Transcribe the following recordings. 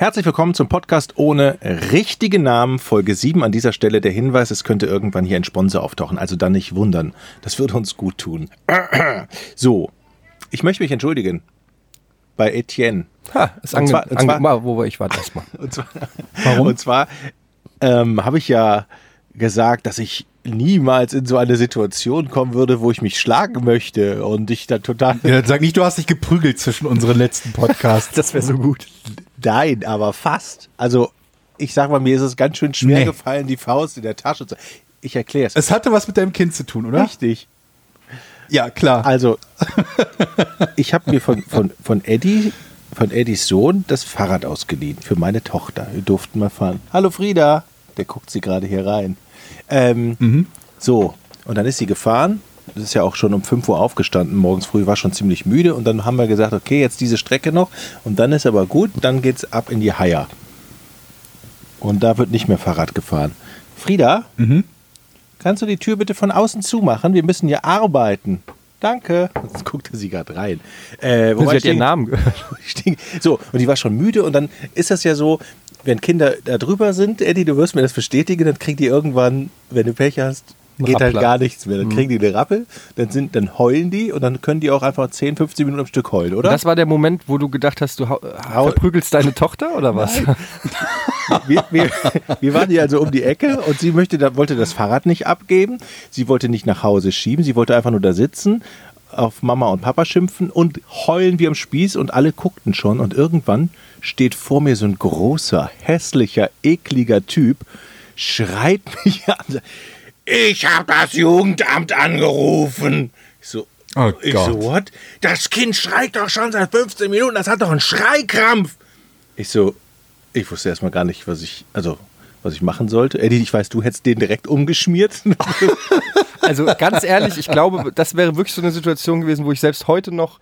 Herzlich willkommen zum Podcast ohne richtigen Namen, Folge 7. An dieser Stelle der Hinweis, es könnte irgendwann hier ein Sponsor auftauchen, also dann nicht wundern. Das würde uns gut tun. So, ich möchte mich entschuldigen bei Etienne. Ha, ist Und zwar- und zwar- mal, wo war ich war das mal. Und zwar, Warum? Und zwar ähm, habe ich ja gesagt, dass ich niemals in so eine Situation kommen würde, wo ich mich schlagen möchte und ich dann total... Ja, sag nicht, du hast dich geprügelt zwischen unseren letzten Podcasts. Das wäre so gut. Nein, aber fast. Also ich sag mal, mir ist es ganz schön schwer Nee. gefallen, die Faust in der Tasche zu... Ich erkläre es. Es hatte was mit deinem Kind zu tun, oder? Richtig. Ja, klar. Also, ich habe mir von, von, von Eddie, von Eddies Sohn, das Fahrrad ausgeliehen für meine Tochter. Wir durften mal fahren. Hallo Frieda. Der guckt sie gerade hier rein. Ähm, So, und dann ist sie gefahren. Ist ja auch schon um 5 Uhr aufgestanden. Morgens früh war schon ziemlich müde. Und dann haben wir gesagt, okay, jetzt diese Strecke noch. Und dann ist aber gut. Dann geht's ab in die Haier. Und da wird nicht mehr Fahrrad gefahren. Frieda, Kannst du die Tür bitte von außen zumachen? Wir müssen hier arbeiten. Danke. Jetzt guckte sie gerade rein. Äh, Sie wobei hat ihren Namen So, und die war schon müde und dann ist das ja so, wenn Kinder da drüber sind, Eddie, du wirst mir das bestätigen, dann kriegt die irgendwann, wenn du Pech hast, Geht halt gar nichts mehr. Dann kriegen die eine Rappel, dann, sind, dann heulen die und dann können die auch einfach 10, 15 Minuten am Stück heulen, oder? Das war der Moment, wo du gedacht hast, du hau- verprügelst deine Tochter oder was? wir, wir, wir waren hier also um die Ecke und sie möchte, wollte das Fahrrad nicht abgeben. Sie wollte nicht nach Hause schieben. Sie wollte einfach nur da sitzen, auf Mama und Papa schimpfen und heulen wie am Spieß und alle guckten schon. Und irgendwann steht vor mir so ein großer, hässlicher, ekliger Typ, schreit mich an. Ich habe das Jugendamt angerufen. Ich so, Oh ich Gott. so, what? Das Kind schreit doch schon seit 15 Minuten, das hat doch einen Schreikrampf. Ich so, ich wusste erstmal gar nicht, was ich, also, was ich machen sollte. Eddie, ich weiß, du hättest den direkt umgeschmiert. Also ganz ehrlich, ich glaube, das wäre wirklich so eine Situation gewesen, wo ich selbst heute noch,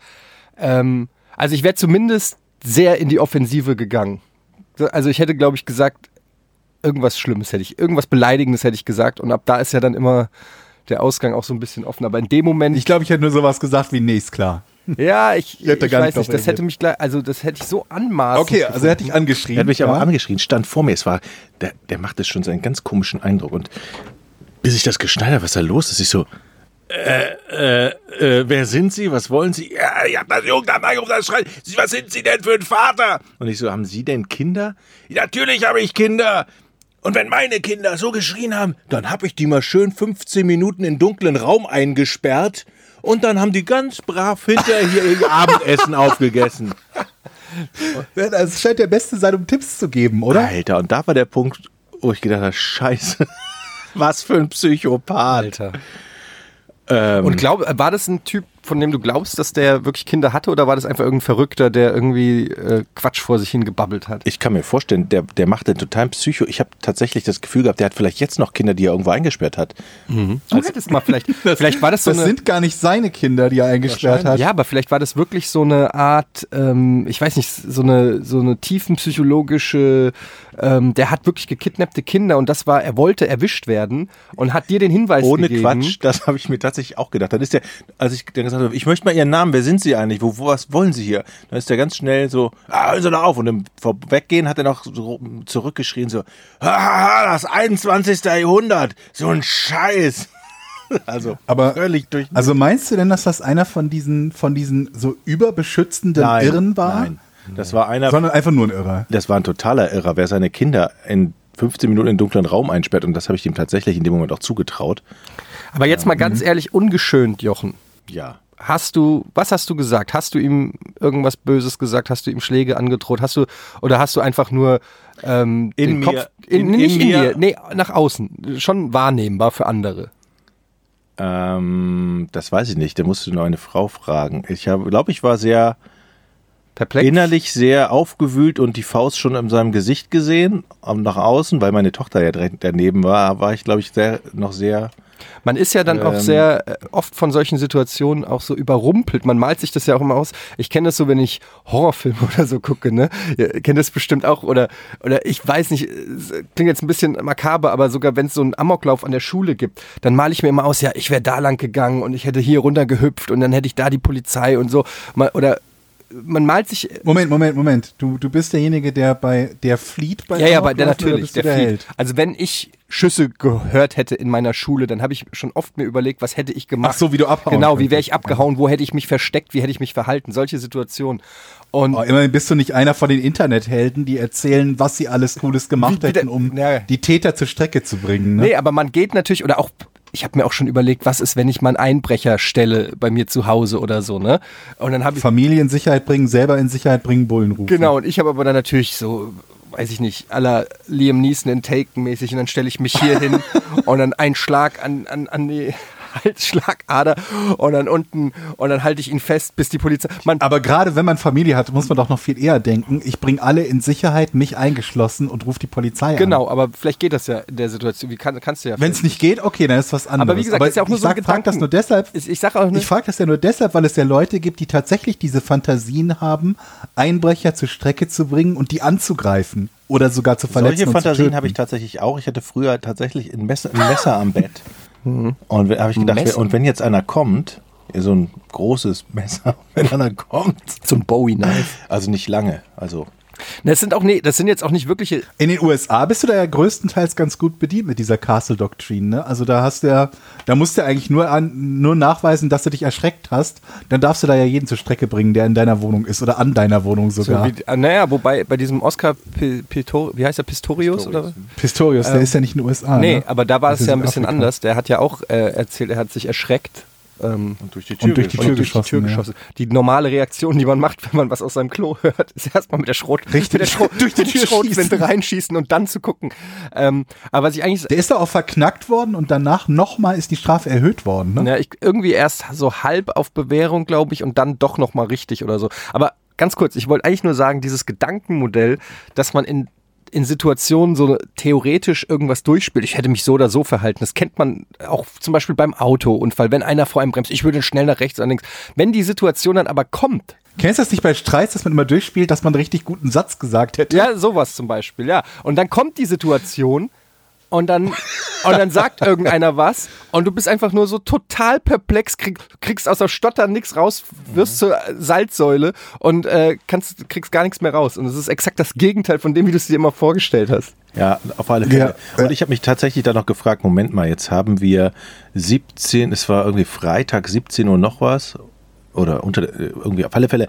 ähm, also ich wäre zumindest sehr in die Offensive gegangen. Also ich hätte, glaube ich, gesagt, irgendwas Schlimmes hätte ich, irgendwas Beleidigendes hätte ich gesagt und ab da ist ja dann immer der Ausgang auch so ein bisschen offen. Aber in dem Moment, Ich glaube, ich hätte nur sowas gesagt wie, nee, ist klar. ja, ich, ich, hätte gar weiß nicht das hätte mich gleich, also das hätte ich so anmaßend. Okay, also er hat dich angeschrien. Er hat mich aber ja? angeschrien, stand vor mir. Es war, der, der machte schon so einen ganz komischen Eindruck. Und bis ich das geschnallt habe, was da los ist, ich so, äh, äh, äh, wer sind Sie? Was wollen Sie? Ja, ich hab das Jugendamt angerufen, das schreit. Was sind Sie denn für ein Vater? Und ich so, haben Sie denn Kinder? Ja, natürlich habe ich Kinder. Und wenn meine Kinder so geschrien haben, dann habe ich die mal schön 15 Minuten in dunklen Raum eingesperrt und dann haben die ganz brav hinterher hier ihr Abendessen aufgegessen. Das scheint der Beste sein, um Tipps zu geben, oder? Alter, und da war der Punkt, wo ich gedacht habe, scheiße, was für ein Psychopath. Alter. Ähm, Und glaub, war das ein Typ, von dem du glaubst, dass der wirklich Kinder hatte oder war das einfach irgendein Verrückter, der irgendwie äh, Quatsch vor sich hin gebabbelt hat? ich kann mir vorstellen, der, der macht den totalen Psycho. Ich habe tatsächlich das Gefühl gehabt, der hat vielleicht jetzt noch Kinder, die er irgendwo eingesperrt hat. Du hättest mal vielleicht, vielleicht war das so Das eine, sind gar nicht seine Kinder, die er eingesperrt hat. ja, aber vielleicht war das wirklich so eine Art, ähm, ich weiß nicht, so eine so eine tiefenpsychologische, ähm, der hat wirklich gekidnappte Kinder und das war, er wollte erwischt werden und hat dir den Hinweis Ohne gegeben. Quatsch, das habe ich mir tatsächlich auch gedacht. Dann ist der, als ich dann gesagt habe, ich möchte mal Ihren Namen, wer sind Sie eigentlich? Wo, wo was wollen Sie hier? Dann ist der ganz schnell so, ah, hören Sie doch auf. Und im Vorweggehen hat er noch so zurückgeschrien, so, das 21. Jahrhundert, so ein Scheiß. Also, Aber- völlig durch. Also meinst du denn, dass das einer von diesen, von diesen so überbeschützenden Nein, Irren war? Nein, das war einer, Sondern einfach nur ein Irrer. das war ein totaler Irrer, wer seine Kinder in 15 Minuten in einen dunklen Raum einsperrt. Und das habe ich ihm tatsächlich in dem Moment auch zugetraut. Aber jetzt mal ganz ehrlich, ungeschönt, Jochen. Ja. Hast du, was hast du gesagt? Hast du ihm irgendwas Böses gesagt? Hast du ihm Schläge angedroht? Hast du, oder hast du einfach nur ähm, In den mir. Kopf, in, In- nicht in in, mir. dir, nee, nach außen, schon wahrnehmbar für andere. Ähm, das weiß ich nicht. Da musst du noch eine Frau fragen. Ich glaube, ich war sehr Perplex? innerlich sehr aufgewühlt und die Faust schon in seinem Gesicht gesehen. Nach außen, weil meine Tochter ja direkt daneben war, war ich, glaube ich, sehr, noch sehr. Man ist ja dann auch Ähm. sehr äh, oft von solchen Situationen auch so überrumpelt. Man malt sich das ja auch immer aus. Ich kenne das so, wenn ich Horrorfilme oder so gucke, ne? Ihr kennt das bestimmt auch. Oder, oder ich weiß nicht, klingt jetzt ein bisschen makaber, aber sogar wenn es so einen Amoklauf an der Schule gibt, dann male ich mir immer aus, ja, ich wäre da lang gegangen und ich hätte hier runter gehüpft und dann hätte ich da die Polizei und so. Mal- Oder man malt sich. Moment, Moment, Moment. Du, du bist derjenige, der bei der flieht bei Ja, ja, aber der natürlich, der, der flieht. Also wenn ich Schüsse gehört hätte in meiner Schule, dann habe ich schon oft mir überlegt, was hätte ich gemacht. Ach so, wie du abhauen Genau, wie wäre ich abgehauen, wo hätte ich mich versteckt, wie hätte ich mich verhalten, solche Situationen. Und Oh, immerhin bist du nicht einer von den Internethelden, die erzählen, was sie alles Cooles gemacht Wie- wie hätten, um Ja. die Täter zur Strecke zu bringen. Ne? Nee, aber man geht natürlich, oder auch, ich habe mir auch schon überlegt, was ist, wenn ich mal einen Einbrecher stelle bei mir zu Hause oder so, ne? Und dann habe ich. Familie in Sicherheit bringen, selber in Sicherheit bringen, Bullen rufen. Genau, und ich habe aber dann natürlich so, weiß ich nicht, aller Liam Neeson in Taken mäßig und dann stelle ich mich hier hin und dann ein Schlag an, an, an die Halsschlagader und dann unten und dann halte ich ihn fest, bis die Polizei. Man, Aber gerade wenn man Familie hat, muss man doch noch viel eher denken, ich bringe alle in Sicherheit, mich eingeschlossen und rufe die Polizei an. genau, aber vielleicht geht das ja in der Situation. Wie kann, kannst du ja. Wenn es nicht geht, okay, dann ist was anderes. wie gesagt, ist ja auch nur ich so ein sag, frag das nur deshalb. Ich- ich sag auch nur- ich frage das ja nur deshalb, weil es ja Leute gibt, die tatsächlich diese Fantasien haben, Einbrecher zur Strecke zu bringen und die anzugreifen oder sogar zu verletzen. Solche Fantasien habe ich tatsächlich auch. Ich hatte früher tatsächlich ein Messer, ein Messer am Bett. Mhm. Und habe ich gedacht, Messer? und wenn jetzt einer kommt, so ein großes Messer, wenn einer kommt, so ein Bowie-Knife. also nicht lange, also Das sind auch, nee, das sind jetzt auch nicht wirkliche. In den USA bist du da ja größtenteils ganz gut bedient mit dieser Castle-Doktrin. Ne? Also da hast du ja, da musst du eigentlich nur, an, nur nachweisen, dass du dich erschreckt hast. Dann darfst du da ja jeden zur Strecke bringen, der in deiner Wohnung ist oder an deiner Wohnung So sogar. wie, ah, naja, wobei bei diesem Oscar P Pistor, wie heißt er, Pistorius, oder? Pistorius, der ist ja nicht in den USA. Nee, ne? aber da war Das es ja in ein bisschen Afrika. anders. Der hat ja auch äh, erzählt, er hat sich erschreckt. Ähm, und durch die Und durch die und Tür durch die Tür geschossen, ja. Die normale Reaktion, die man macht, wenn man was aus seinem Klo hört, ist erstmal mit der Schrot, Richtig. mit der Schrot, Durch die Tür Schrotflinte schießen. reinschießen und dann zu gucken. Ähm, aber was ich eigentlich, Der ist doch auch verknackt worden und danach nochmal ist die Strafe erhöht worden. Ne? ja, ich, irgendwie erst so halb auf Bewährung, glaube ich, und dann doch nochmal richtig oder so. Aber ganz kurz, ich wollte eigentlich nur sagen, dieses Gedankenmodell, dass man in in Situationen so theoretisch irgendwas durchspielt. Ich hätte mich so oder so verhalten. Das kennt man auch zum Beispiel beim Autounfall, wenn einer vor einem bremst. Ich würde schnell nach rechts und links. Wenn die Situation dann aber kommt, Kennst du das nicht bei Streits, dass man immer durchspielt, dass man einen richtig guten Satz gesagt hätte? Ja, sowas zum Beispiel, ja. Und dann kommt die Situation und dann, und dann sagt irgendeiner was und du bist einfach nur so total perplex, krieg, kriegst aus der Stotter nichts raus, wirst zur Salzsäule und äh, kannst, kriegst gar nichts mehr raus. Und es ist exakt das Gegenteil von dem, wie du es dir immer vorgestellt hast. Ja, auf alle Fälle. Ja. Und ich habe mich tatsächlich dann noch gefragt, Moment mal, jetzt haben wir 17, es war irgendwie Freitag 17 Uhr noch was oder unter äh, irgendwie auf alle Fälle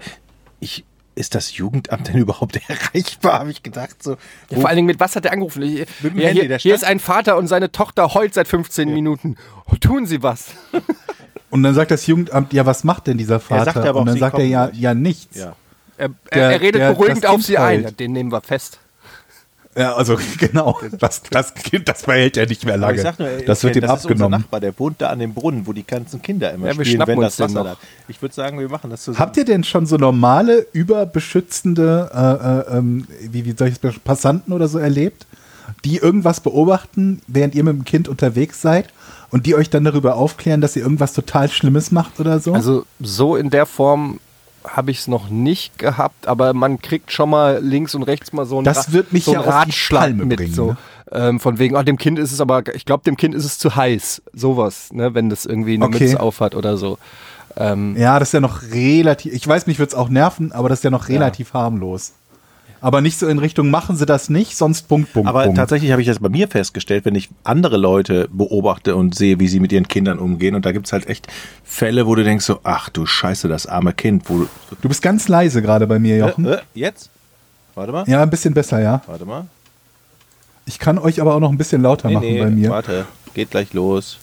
ich ist das Jugendamt denn überhaupt erreichbar, habe ich gedacht so. Ja, vor allen Dingen, mit was hat er angerufen? Ich- Mit dem ja, Handy, hier, der hier ist ein Vater und seine Tochter heult seit 15 Minuten. Oh, tun Sie was. Und dann sagt das Jugendamt, ja, was macht denn dieser Vater? sagt aber auch, und dann sagt er ja, ja nichts. ja. Er, Der- er, er redet der- beruhigend auf sie ein. Ja, den nehmen wir fest. Ja, also genau. Das, das Kind, das behält er nicht mehr lange. ich sag nur, ey, das wird ihm das ist unser abgenommen. Nachbar, der wohnt da an dem Brunnen, wo die ganzen Kinder immer Ja, wir spielen, schnappen wenn das Wasser noch. da. Ich würde sagen, wir machen das zusammen. Habt ihr denn schon so normale, überbeschützende äh, äh, ähm, wie, wie soll ich das, Passanten oder so erlebt, die irgendwas beobachten, während ihr mit dem Kind unterwegs seid und die euch dann darüber aufklären, dass ihr irgendwas total Schlimmes macht oder so? Also so in der Form habe ich es noch nicht gehabt, aber man kriegt schon mal links und rechts mal so einen, Das wird mich so ja Ratschlag mit. bringen, so. ne? Ähm, von wegen, oh, dem Kind ist es aber, ich glaube, dem Kind ist es zu heiß. Sowas, ne, wenn das irgendwie eine Okay. Mütze aufhat oder so. Ähm, ja, das ist ja noch relativ, ich weiß, mich wird es auch nerven, aber das ist ja noch relativ harmlos. Aber nicht so in Richtung, machen Sie das nicht, sonst Punkt, Punkt, Aber Punkt. tatsächlich habe ich das bei mir festgestellt, wenn ich andere Leute beobachte und sehe, wie sie mit ihren Kindern umgehen. Und da gibt es halt echt Fälle, wo du denkst so, ach du Scheiße, das arme Kind. Wo, du- Du bist ganz leise gerade bei mir, Jochen. äh, äh, jetzt? Warte mal. Ja, ein bisschen besser, ja. Warte mal. Ich kann euch aber auch noch ein bisschen lauter Nee, machen nee, bei mir. warte. Geht gleich los.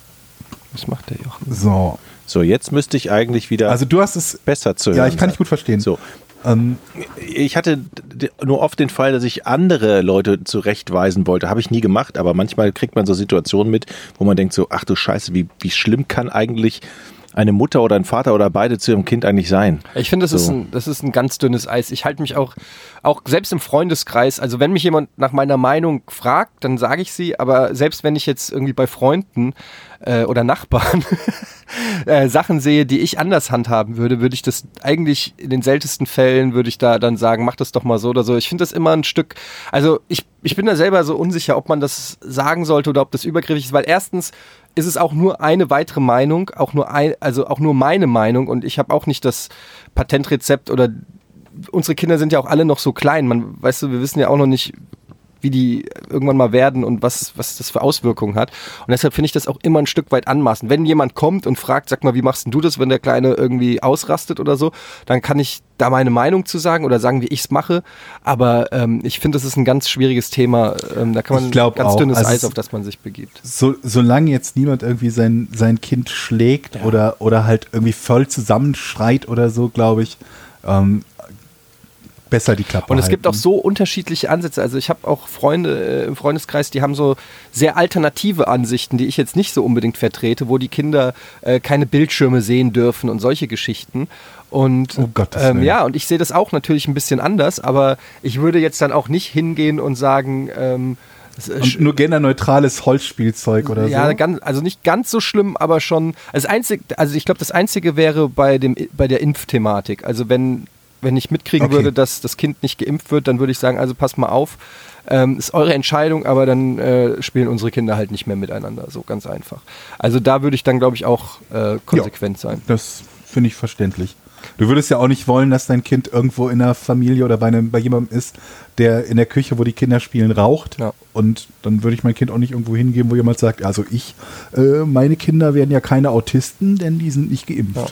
was macht der Jochen? So. So, jetzt müsste ich eigentlich wieder Also du hast es. besser zu hören. Ja, ich kann dich gut verstehen. So, Ähm, ich hatte nur oft den Fall, dass ich andere Leute zurechtweisen wollte. Habe ich nie gemacht, aber manchmal kriegt man so Situationen mit, wo man denkt so, ach du Scheiße, wie, wie schlimm kann eigentlich eine Mutter oder ein Vater oder beide zu ihrem Kind eigentlich sein? Ich finde, das, ist So. ein, das ist ein ganz dünnes Eis. Ich halte mich auch, auch selbst im Freundeskreis, also wenn mich jemand nach meiner Meinung fragt, dann sage ich sie, aber selbst wenn ich jetzt irgendwie bei Freunden äh, oder Nachbarn äh, Sachen sehe, die ich anders handhaben würde, würde ich das eigentlich in den seltensten Fällen, würde ich da dann sagen, mach das doch mal so oder so. Ich finde das immer ein Stück, also ich, ich bin da selber so unsicher, ob man das sagen sollte oder ob das übergriffig ist, weil erstens ist es auch nur eine weitere Meinung, auch nur ein, also auch nur meine Meinung und ich habe auch nicht das Patentrezept oder unsere Kinder sind ja auch alle noch so klein. Man, weißt du, wir wissen ja auch noch nicht, wie die irgendwann mal werden und was, was das für Auswirkungen hat. Und deshalb finde ich das auch immer ein Stück weit anmaßend. Wenn jemand kommt und fragt, sag mal, wie machst du das, wenn der Kleine irgendwie ausrastet oder so, dann kann ich da meine Meinung zu sagen oder sagen, wie ich es mache. Aber ähm, ich finde, das ist ein ganz schwieriges Thema. Ähm, da kann man ganz auch. dünnes Also Eis, auf das man sich begibt. So, solange jetzt niemand irgendwie sein, sein Kind schlägt oder, oder halt irgendwie voll zusammenschreit oder so, glaube ich, ähm, besser die Klappe Und es gibt auch halten. so unterschiedliche Ansätze. Also ich habe auch Freunde äh, im Freundeskreis, die haben so sehr alternative Ansichten, die ich jetzt nicht so unbedingt vertrete, wo die Kinder äh, keine Bildschirme sehen dürfen und solche Geschichten. Und Oh Gottes ähm, ja, und ich sehe das auch natürlich ein bisschen anders, aber ich würde jetzt dann auch nicht hingehen und sagen, ähm, ist Und nur genderneutrales Holzspielzeug oder ja, so. ganz, also nicht ganz so schlimm, aber schon. Also, das einzig, also ich glaube, das Einzige wäre bei, dem, bei der Impfthematik. Also wenn, wenn ich mitkriegen Okay. würde, dass das Kind nicht geimpft wird, dann würde ich sagen, also passt mal auf. Ähm, ist eure Entscheidung, aber dann äh, spielen unsere Kinder halt nicht mehr miteinander. So ganz einfach. Also da würde ich dann, glaube ich, auch äh, konsequent sein. Das finde ich verständlich. Du würdest ja auch nicht wollen, dass dein Kind irgendwo in einer Familie oder bei, einem, bei jemandem ist, der in der Küche, wo die Kinder spielen, raucht. Ja. Und dann würde ich mein Kind auch nicht irgendwo hingeben, wo jemand sagt, also ich, äh, meine Kinder werden ja keine Autisten, denn die sind nicht geimpft. Ja.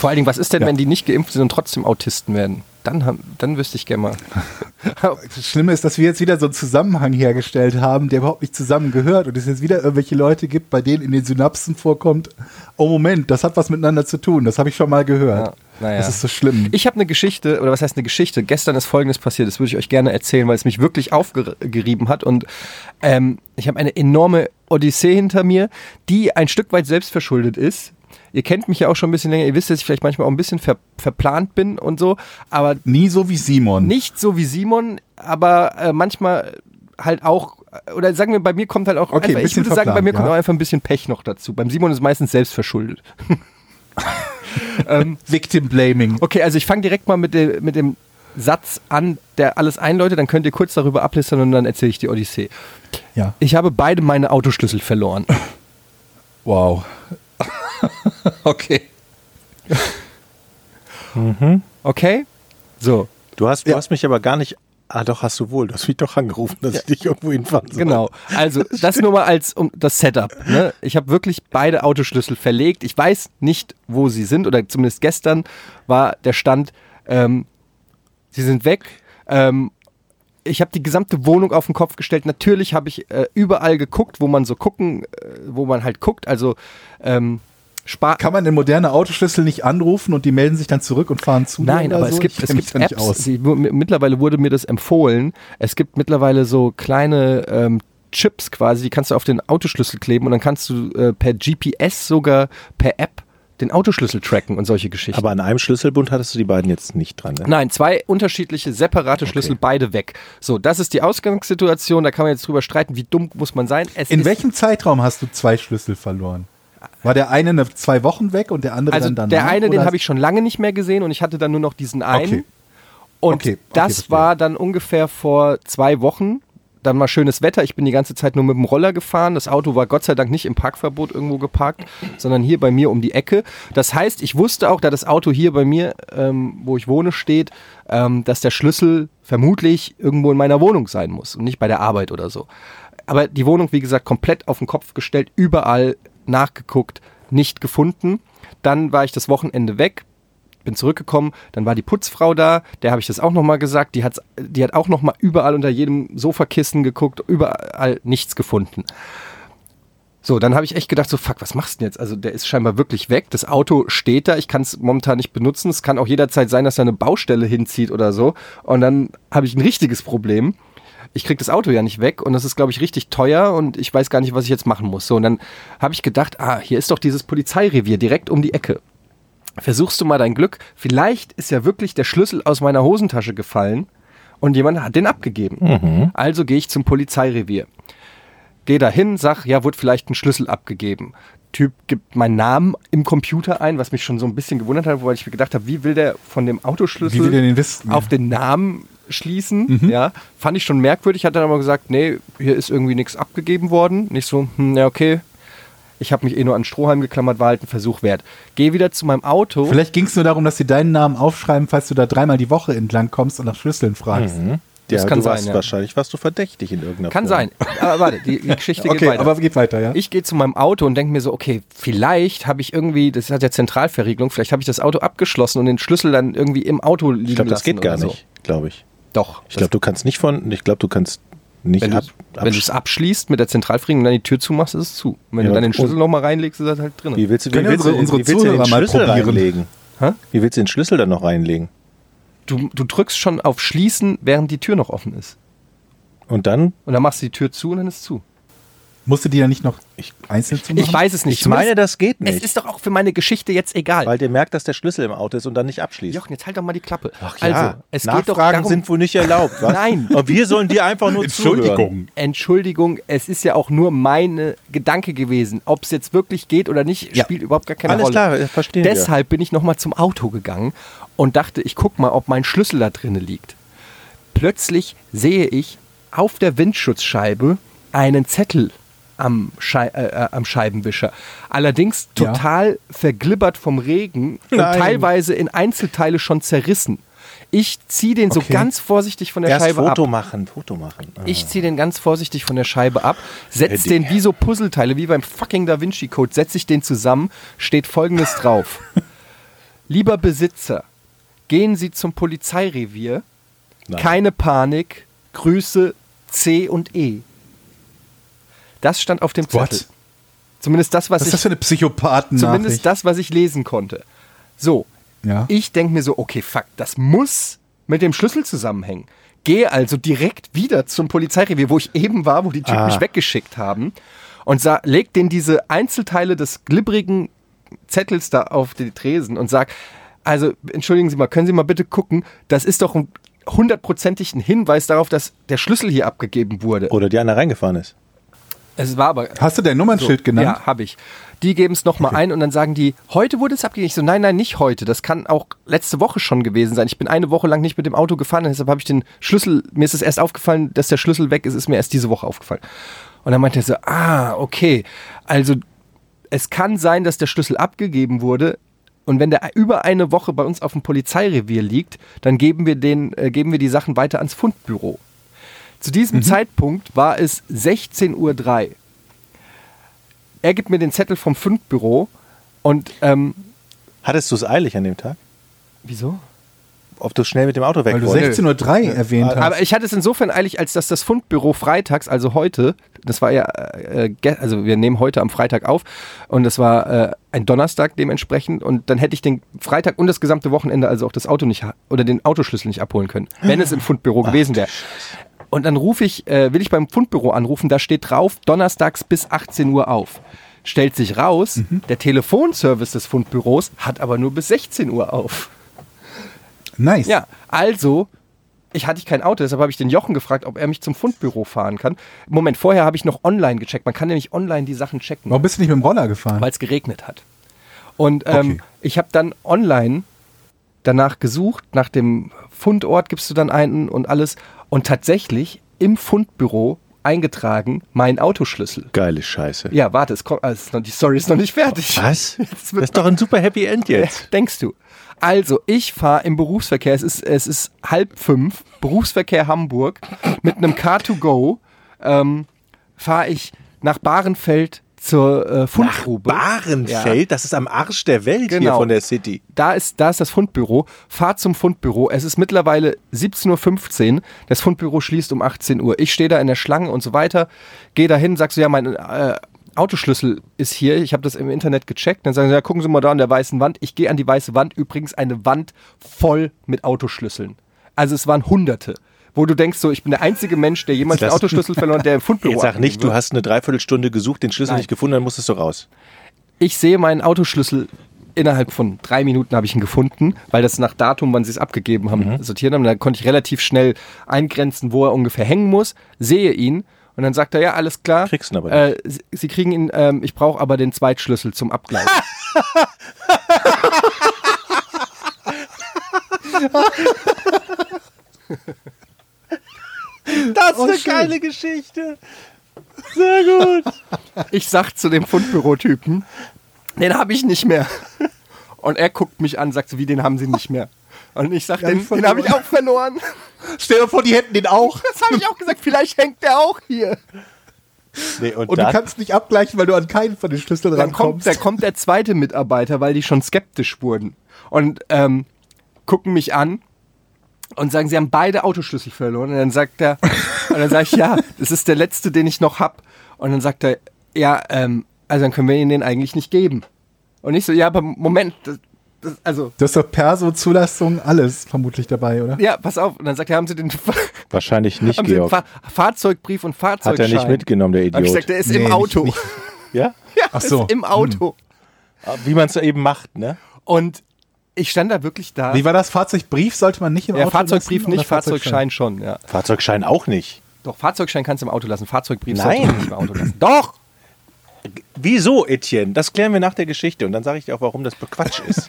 Vor allen Dingen, was ist denn, Ja. wenn die nicht geimpft sind und trotzdem Autisten werden? Dann, haben, dann wüsste ich gerne mal. Das Schlimme ist, dass wir jetzt wieder so einen Zusammenhang hergestellt haben, der überhaupt nicht zusammengehört und es jetzt wieder irgendwelche Leute gibt, bei denen in den Synapsen vorkommt, oh Moment, das hat was miteinander zu tun, das habe ich schon mal gehört. Ja, naja. Das ist so schlimm. Ich habe eine Geschichte, oder was heißt eine Geschichte? Gestern ist Folgendes passiert, das würde ich euch gerne erzählen, weil es mich wirklich aufgerieben hat. Und ähm, ich habe eine enorme Odyssee hinter mir, die ein Stück weit selbstverschuldet ist. Ihr kennt mich ja auch schon ein bisschen länger, ihr wisst, dass ich vielleicht manchmal auch ein bisschen ver verplant bin und so, aber Nie so wie Simon. nicht so wie Simon, aber äh, manchmal halt auch, oder sagen wir, bei mir kommt halt auch Okay, einfach, ein ich bisschen würde sagen, bei mir kommt ja. auch einfach ein bisschen Pech noch dazu. Beim Simon ist meistens selbstverschuldet. Victim Blaming. Okay, also ich fange direkt mal mit, der, mit dem Satz an, der alles einläutet, dann könnt ihr kurz darüber ablistern und dann erzähle ich die Odyssee. Ja. Ich habe beide meine Autoschlüssel verloren. Wow. okay. Okay? So, Du hast, du Ja. hast mich aber gar nicht. Ah, doch, hast du wohl. Du hast mich doch angerufen, dass ich dich irgendwo hinfahren soll. genau. Also das nur mal als um das Setup. Ne? Ich habe wirklich beide Autoschlüssel verlegt. Ich weiß nicht, wo sie sind oder zumindest gestern war der Stand, ähm, sie sind weg. Ähm, ich habe die gesamte Wohnung auf den Kopf gestellt. Natürlich habe ich äh, überall geguckt, wo man so gucken, äh, wo man halt guckt. Also ähm, Spar Kann man den moderne Autoschlüssel nicht anrufen und die melden sich dann zurück und fahren zu? Nein, oder aber so? es gibt, es gibt Apps. aus. Sie, wo- mittlerweile wurde mir das empfohlen. Es gibt mittlerweile so kleine ähm, Chips quasi, die kannst du auf den Autoschlüssel kleben und dann kannst du äh, per GPS sogar per App den Autoschlüssel tracken und solche Geschichten. Aber an einem Schlüsselbund hattest du die beiden jetzt nicht dran. Ne? Nein, zwei unterschiedliche, separate Schlüssel, beide weg. So, das ist die Ausgangssituation. Da kann man jetzt drüber streiten, wie dumm muss man sein. Es In ist, welchem Zeitraum hast du zwei Schlüssel verloren? War der eine eine zwei Wochen weg und der andere Also dann danach? der eine, den habe ich schon lange nicht mehr gesehen und ich hatte dann nur noch diesen einen. Okay. Und Okay, okay, das war dann ungefähr vor zwei Wochen. Dann mal schönes Wetter. Ich bin die ganze Zeit nur mit dem Roller gefahren. Das Auto war Gott sei Dank nicht im Parkverbot irgendwo geparkt, sondern hier bei mir um die Ecke. Das heißt, ich wusste auch, da das Auto hier bei mir, ähm, wo ich wohne, steht, ähm, dass der Schlüssel vermutlich irgendwo in meiner Wohnung sein muss und nicht bei der Arbeit oder so. Aber die Wohnung, wie gesagt, komplett auf den Kopf gestellt, überall nachgeguckt, nicht gefunden. Dann war ich das Wochenende weg, bin zurückgekommen, dann war die Putzfrau da, der habe ich das auch nochmal gesagt, die, die hat auch nochmal überall unter jedem Sofakissen geguckt, überall nichts gefunden. So, dann habe ich echt gedacht, so fuck, was machst du denn jetzt? Also der ist scheinbar wirklich weg, das Auto steht da, ich kann es momentan nicht benutzen, es kann auch jederzeit sein, dass da eine Baustelle hinzieht oder so und dann habe ich ein richtiges Problem. Ich krieg das Auto ja nicht weg und das ist, glaube ich, richtig teuer und ich weiß gar nicht, was ich jetzt machen muss. So, und dann habe ich gedacht, ah, hier ist doch dieses Polizeirevier direkt um die Ecke versuchst du mal dein Glück. Vielleicht ist ja wirklich der Schlüssel aus meiner Hosentasche gefallen und jemand hat den abgegeben. Also gehe ich zum Polizeirevier. Gehe da hin, sag, ja, wurde vielleicht ein Schlüssel abgegeben. Typ gibt meinen Namen im Computer ein, was mich schon so ein bisschen gewundert hat, weil ich mir gedacht habe, wie will der von dem Autoschlüssel auf den Namen schließen? Ja, fand ich schon merkwürdig. Hat dann aber gesagt, nee, hier ist irgendwie nichts abgegeben worden. Nicht so, hm, ja, okay. Ich habe mich eh nur an Strohhalm geklammert, war halt ein Versuch wert. Gehe wieder zu meinem Auto. Vielleicht ging es nur darum, dass sie deinen Namen aufschreiben, falls du da dreimal die Woche entlang kommst und nach Schlüsseln fragst. Das ja, kann du sein, warst ja. wahrscheinlich warst du verdächtig in irgendeiner Kann Form. sein. Aber warte, die, die Geschichte geht Okay, weiter. aber geht weiter, ja? Ich gehe zu meinem Auto und denke mir so, okay, vielleicht habe ich irgendwie, das hat ja Zentralverriegelung, vielleicht habe ich das Auto abgeschlossen und den Schlüssel dann irgendwie im Auto liegen Ich glaube, das lassen geht gar so. nicht, glaube ich. Doch. Ich glaube, du kannst nicht von, ich glaube, du kannst nicht wenn du ab, wenn du es abschließt mit der Zentralverriegelung und dann die Tür zumachst, ist es zu. Und wenn Ja, du dann den Schlüssel nochmal reinlegst, ist das halt drin. Wie willst du, wie willst du, unsere- unsere wie willst du den Zuhörer mal Schlüssel probieren? reinlegen? Hä? Wie willst du den Schlüssel dann noch reinlegen? Du, du drückst schon auf Schließen, während die Tür noch offen ist. Und dann, Und dann machst du die Tür zu und dann ist es zu. Musst du die ja nicht noch Ich- einzeln zumachen? Ich weiß es nicht. ich meine, das geht nicht. Es ist doch auch für meine Geschichte jetzt egal. weil der merkt, dass der Schlüssel im Auto ist und dann nicht abschließt. Jochen, jetzt halt doch mal die Klappe. Ach ja, also, es geht doch Nachfragen darum, sind wohl nicht erlaubt, was? Nein. Und wir sollen dir einfach nur zuhören. Entschuldigung, es ist ja auch nur meine Gedanke gewesen. Ob es jetzt wirklich geht oder nicht, Ja. spielt überhaupt gar keine Alles Rolle. klar, äh, verstehen wir. Deshalb bin ich nochmal zum Auto gegangen und dachte, ich guck mal, ob mein Schlüssel da drinnen liegt. Plötzlich sehe ich auf der Windschutzscheibe einen Zettel am, Schei äh, äh, am Scheibenwischer. Allerdings Ja. total verglibbert vom Regen und Nein. teilweise in Einzelteile schon zerrissen. Ich ziehe den so Okay. ganz vorsichtig von der Erst Scheibe Foto ab. machen, Foto machen. Ah. Ich ziehe den ganz vorsichtig von der Scheibe ab, setze den wie so Puzzleteile, wie beim fucking Da Vinci Code, setze ich den zusammen, steht folgendes drauf. Lieber Besitzer, gehen Sie zum Polizeirevier, Nein. keine Panik, Grüße C und E. Das stand auf dem What? Zettel. Zumindest das, was Was ist ich das für eine psychopathen Zumindest das, was ich lesen konnte. So, Ja. ich denke mir so, okay, fuck, das muss mit dem Schlüssel zusammenhängen. Gehe also direkt wieder zum Polizeirevier, wo ich eben war, wo die Typen Ah. mich weggeschickt haben und sa- leg denen diese Einzelteile des glibbrigen Zettels da auf die Tresen und sag, also entschuldigen Sie mal, können Sie mal bitte gucken, das ist doch ein hundertprozentig ein Hinweis darauf, dass der Schlüssel hier abgegeben wurde. Oder die einer reingefahren ist. Es war aber Hast du dein Nummernschild genannt? ja, habe ich. Die geben es nochmal ein und dann sagen die, heute wurde es abgegeben. Ich so, nein, nein, nicht heute. Das kann auch letzte Woche schon gewesen sein. Ich bin eine Woche lang nicht mit dem Auto gefahren, deshalb habe ich den Schlüssel, mir ist es erst aufgefallen, dass der Schlüssel weg ist, ist mir erst diese Woche aufgefallen. Und dann meinte er so, ah, okay. Also es kann sein, dass der Schlüssel abgegeben wurde. Und wenn der über eine Woche bei uns auf dem Polizeirevier liegt, dann geben wir, den, äh, geben wir die Sachen weiter ans Fundbüro. Zu diesem Zeitpunkt war es 16.03 Uhr. Er gibt mir den Zettel vom Fundbüro und ähm, Hattest du es eilig an dem Tag? wieso? Ob du schnell mit dem Auto weg Weil du wolltest? 16.03 Uhr erwähnt hast. Aber ich hatte es insofern eilig, als dass das Fundbüro freitags, also heute, das war ja, äh, also wir nehmen heute am Freitag auf und das war äh, ein Donnerstag dementsprechend und dann hätte ich den Freitag und das gesamte Wochenende also auch das Auto nicht oder den Autoschlüssel nicht abholen können, wenn es im Fundbüro gewesen wäre. Und dann rufe ich, äh, will ich beim Fundbüro anrufen, da steht drauf, donnerstags bis 18 Uhr auf. Stellt sich raus, der Telefonservice des Fundbüros hat aber nur bis 16 Uhr auf. nice. Ja, also, ich hatte ich kein Auto, deshalb habe ich den Jochen gefragt, ob er mich zum Fundbüro fahren kann. Moment, vorher habe ich noch online gecheckt. Man kann nämlich online die Sachen checken, Warum bist du nicht mit dem Roller gefahren? weil es geregnet hat. Und ähm, Okay. ich habe dann online danach gesucht, nach dem Fundort gibst du dann einen und alles. Und tatsächlich im Fundbüro eingetragen mein Autoschlüssel. Geile Scheiße. Ja, warte, es kommt, also die Story ist noch nicht fertig. Was? Das ist doch ein super Happy End jetzt. Denkst du? Also, ich fahre im Berufsverkehr, es ist, es ist halb fünf, Berufsverkehr Hamburg, mit einem Car2Go ähm, fahre ich nach Bahrenfeld zur äh, Fundgrube. Bahrenfeld, das ist am Arsch der Welt hier Genau. von der City. da ist, da ist das Fundbüro. Fahr zum Fundbüro. Es ist mittlerweile 17.15 Uhr. Das Fundbüro schließt um 18 Uhr. Ich stehe da in der Schlange und so weiter. Gehe da hin, sagst du, ja, mein äh, Autoschlüssel ist hier. Ich habe das im Internet gecheckt. Dann sagen sie, ja, gucken Sie mal da an der weißen Wand. Ich gehe an die weiße Wand. Übrigens eine Wand voll mit Autoschlüsseln. Also es waren Hunderte. Wo du denkst, so, ich bin der einzige Mensch, der jemals Das- Autoschlüssel verloren hat, der im Fundbüro Jetzt sag nicht, du wird. hast eine Dreiviertelstunde gesucht, den Schlüssel Nein. nicht gefunden, dann musstest du raus. Ich sehe meinen Autoschlüssel innerhalb von drei Minuten habe ich ihn gefunden, weil das nach Datum, wann sie es abgegeben haben, Mhm. sortiert haben. Da konnte ich relativ schnell eingrenzen, wo er ungefähr hängen muss, sehe ihn und dann sagt er, ja, alles klar. Kriegst ihn aber Äh, Sie, sie kriegen ihn, ähm, ich brauche aber den Zweitschlüssel zum Abgleich. Das ist Oh, eine schön. geile Geschichte. Sehr gut. Ich sag zu dem Fundbürotypen, den habe ich nicht mehr. Und er guckt mich an, sagt so, wie, den haben sie nicht mehr. Und ich sag, Ja, den, ich den habe ich auch verloren. Stell dir vor, die hätten den auch. Das habe ich auch gesagt, vielleicht hängt der auch hier. Nee, und Und dann, du kannst nicht abgleichen, weil du an keinen von den Schlüsseln Dann kommt, rankommst. da kommt der zweite Mitarbeiter, weil die schon skeptisch wurden. Und ähm, gucken mich an und sagen, sie haben beide Autoschlüssel verloren. Und dann sagt er, und dann sage ich, ja, das ist der letzte, den ich noch hab. Und dann sagt er, ja, ähm, also dann können wir ihnen den eigentlich nicht geben. Und ich so, ja, aber Moment, das, das, also, Du hast doch Perso, Zulassung, alles vermutlich dabei, oder? ja, pass auf. Und dann sagt er, haben Sie den, wahrscheinlich nicht, haben Sie den Georg. Fahr Fahrzeugbrief und Hat Fahrzeugschein? er nicht mitgenommen, der Hab ich Idiot. gesagt, der ist Nee, im nicht- Auto. nicht- ja? Ja, Ach so. ist im Auto. Wie man es eben macht, ne? Und ich stand da wirklich da. Wie war das? Fahrzeugbrief sollte man nicht im Ja, Auto Fahrzeugbrief lassen, nicht, oder Fahrzeugschein schon, ja. Fahrzeugschein auch nicht. Doch, Fahrzeugschein kannst du im Auto lassen, Fahrzeugbrief Nein. sollst du nicht im Auto lassen. Doch! Wieso, Etienne? Das klären wir nach der Geschichte und dann sage ich dir auch, warum das Quatsch ist.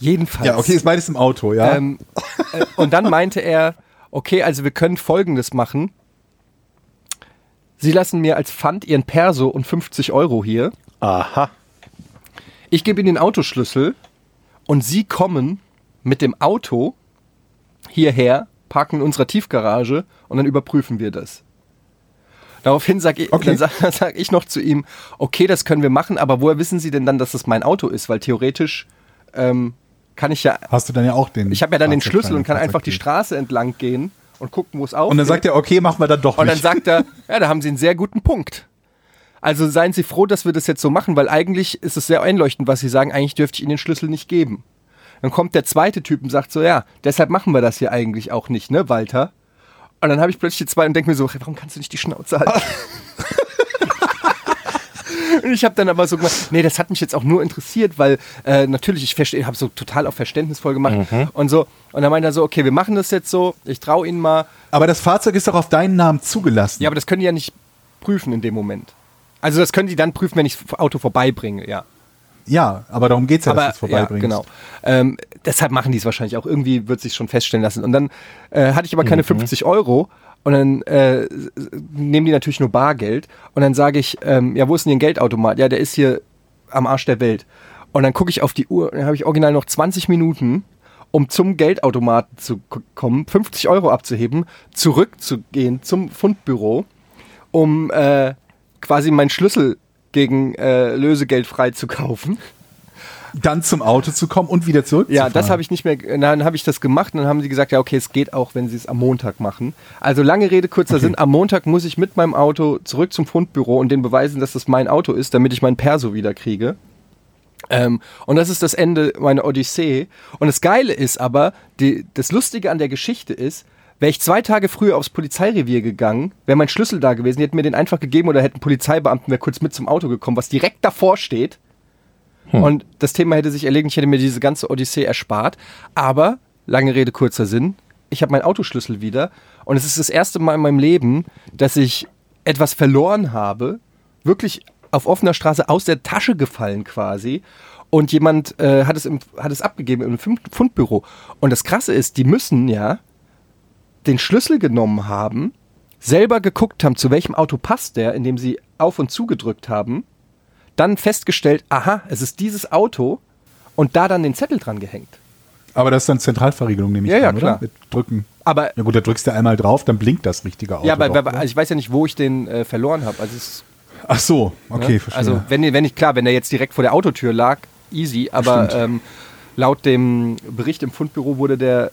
Jedenfalls. Ja, okay, ist beides im Auto, ja. Ähm, äh, und dann meinte er, okay, also wir können Folgendes machen. Sie lassen mir als Pfand Ihren Perso und 50 Euro hier. Aha. Ich gebe Ihnen den Autoschlüssel und Sie kommen mit dem Auto hierher, parken in unserer Tiefgarage und dann überprüfen wir das. Daraufhin sage ich, Okay. dann sag, sag ich noch zu ihm, okay, das können wir machen, aber woher wissen Sie denn dann, dass das mein Auto ist? Weil theoretisch ähm, kann ich ja, Hast du dann ja auch den. ich habe ja dann den Schlüssel und kann einfach die. Straße entlang gehen und gucken, wo es aufgeht. Und dann sagt er, okay, machen wir dann doch Und dann nicht. sagt er, ja, da haben Sie einen sehr guten Punkt. Also seien Sie froh, dass wir das jetzt so machen, weil eigentlich ist es sehr einleuchtend, was Sie sagen. Eigentlich dürfte ich Ihnen den Schlüssel nicht geben. Dann kommt der zweite Typ und sagt so, ja, deshalb machen wir das hier eigentlich auch nicht, ne, Walter? Und dann habe ich plötzlich die zwei und denke mir so, warum kannst du nicht die Schnauze halten? Und ich habe dann aber so gemacht, nee, das hat mich jetzt auch nur interessiert, weil äh, natürlich, ich verstehe, habe so total auch verständnisvoll gemacht und so. Und dann meinte er so, okay, wir machen das jetzt so, ich traue Ihnen mal. Aber das Fahrzeug ist doch auf deinen Namen zugelassen. Ja, aber das können die ja nicht prüfen in dem Moment. Also das können die dann prüfen, wenn ich das Auto vorbeibringe, ja. Ja, aber darum geht es ja, dass du es ja, vorbeibringst. genau. Ähm, deshalb machen die es wahrscheinlich auch. Irgendwie wird sich schon feststellen lassen. Und dann äh, hatte ich aber Mhm. keine 50 Euro. Und dann äh, nehmen die natürlich nur Bargeld. Und dann sage ich, ähm, ja, wo ist denn Ihr Geldautomat? Ja, der ist hier am Arsch der Welt. Und dann gucke ich auf die Uhr, dann habe ich original noch 20 Minuten, um zum Geldautomaten zu kommen, 50 Euro abzuheben, zurückzugehen zum Fundbüro, um äh, quasi meinen Schlüssel gegen äh, Lösegeld frei zu kaufen. Dann zum Auto zu kommen und wieder zurück Ja, das habe ich nicht mehr. Dann habe ich das gemacht und dann haben sie gesagt, ja, okay, es geht auch, wenn sie es am Montag machen. Also lange Rede, kurzer Sinn. Am Montag muss ich mit meinem Auto zurück zum Fundbüro und denen beweisen, dass das mein Auto ist, damit ich mein Perso wieder kriege. Ähm, und das ist das Ende meiner Odyssee. Und das Geile ist aber, die, das Lustige an der Geschichte ist, wäre ich zwei Tage früher aufs Polizeirevier gegangen, wäre mein Schlüssel da gewesen, die hätten mir den einfach gegeben oder hätten Polizeibeamten wäre kurz mit zum Auto gekommen, was direkt davor steht. Und das Thema hätte sich erledigt, ich hätte mir diese ganze Odyssee erspart. Aber, lange Rede, kurzer Sinn, ich habe meinen Autoschlüssel wieder und es ist das erste Mal in meinem Leben, dass ich etwas verloren habe, wirklich auf offener Straße aus der Tasche gefallen quasi. Und jemand äh, hat, es im, hat es abgegeben im Fund- Fundbüro. Und das Krasse ist, die müssen ja den Schlüssel genommen haben, selber geguckt haben, zu welchem Auto passt der, indem sie auf und zugedrückt haben, dann festgestellt, aha, es ist dieses Auto und da dann den Zettel dran gehängt. Aber das ist dann Zentralverriegelung, nehme ich Ja, ja, an, oder? klar. Mit Drücken. Aber Ja gut, da drückst du einmal drauf, dann blinkt das richtige Auto. ja, aber, doch, aber oder? ich weiß ja nicht, wo ich den äh, verloren habe. Also, es, Ach so, okay, ne? verstehe. also wenn, wenn ich klar, wenn der jetzt direkt vor der Autotür lag, easy. Aber ähm, laut dem Bericht im Fundbüro wurde der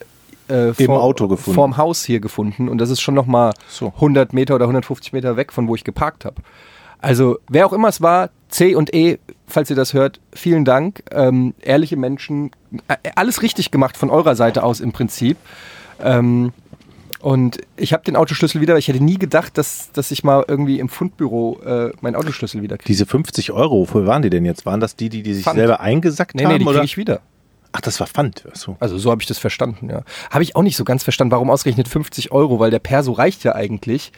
äh, Im Auto gefunden. vorm Haus hier gefunden und das ist schon noch mal So. 100 Meter oder 150 Meter weg von wo ich geparkt habe. Also wer auch immer es war, C und E, falls ihr das hört, vielen Dank. Ähm, ehrliche Menschen, äh, alles richtig gemacht von eurer Seite aus im Prinzip. Ähm, und ich habe den Autoschlüssel wieder, weil ich hätte nie gedacht, dass, dass ich mal irgendwie im Fundbüro äh, meinen Autoschlüssel wieder kriege. Diese 50 Euro, wofür waren die denn jetzt? Waren das die, die, die sich Pfand. selber eingesackt Nee, haben? nee, die oder? kriege ich wieder. Ach, das war Pfand. Achso. Also so habe ich das verstanden, ja. Habe ich auch nicht so ganz verstanden, warum ausgerechnet 50 Euro, weil der Perso reicht ja eigentlich.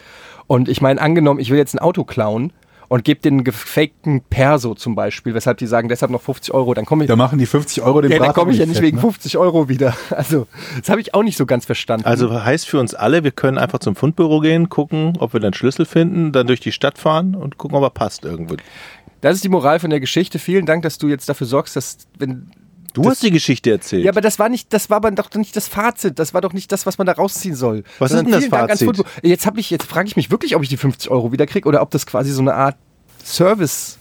Und ich meine, angenommen, ich will jetzt ein Auto klauen und gebe den gefakten Perso zum Beispiel, weshalb die sagen, deshalb noch 50 Euro, dann komme ich, Da machen die 50 Euro den ja, dann komme ich ja nicht nicht fett, wegen ne? 50 Euro wieder. Also, das habe ich auch nicht so ganz verstanden. Also heißt für uns alle, wir können einfach zum Fundbüro gehen, gucken, ob wir dann Schlüssel finden, dann durch die Stadt fahren und gucken, ob er passt irgendwo. das ist die Moral von der Geschichte. Vielen Dank, dass du jetzt dafür sorgst, dass, wenn Du hast die Geschichte erzählt. Ja, aber das war nicht, das war aber doch nicht das Fazit. Das war doch nicht das, was man da rausziehen soll. Was Sondern ist denn das Fazit? Jetzt habe ich, jetzt frage ich mich wirklich, ob ich die 50 Euro wieder kriege oder ob das quasi so eine Art Service,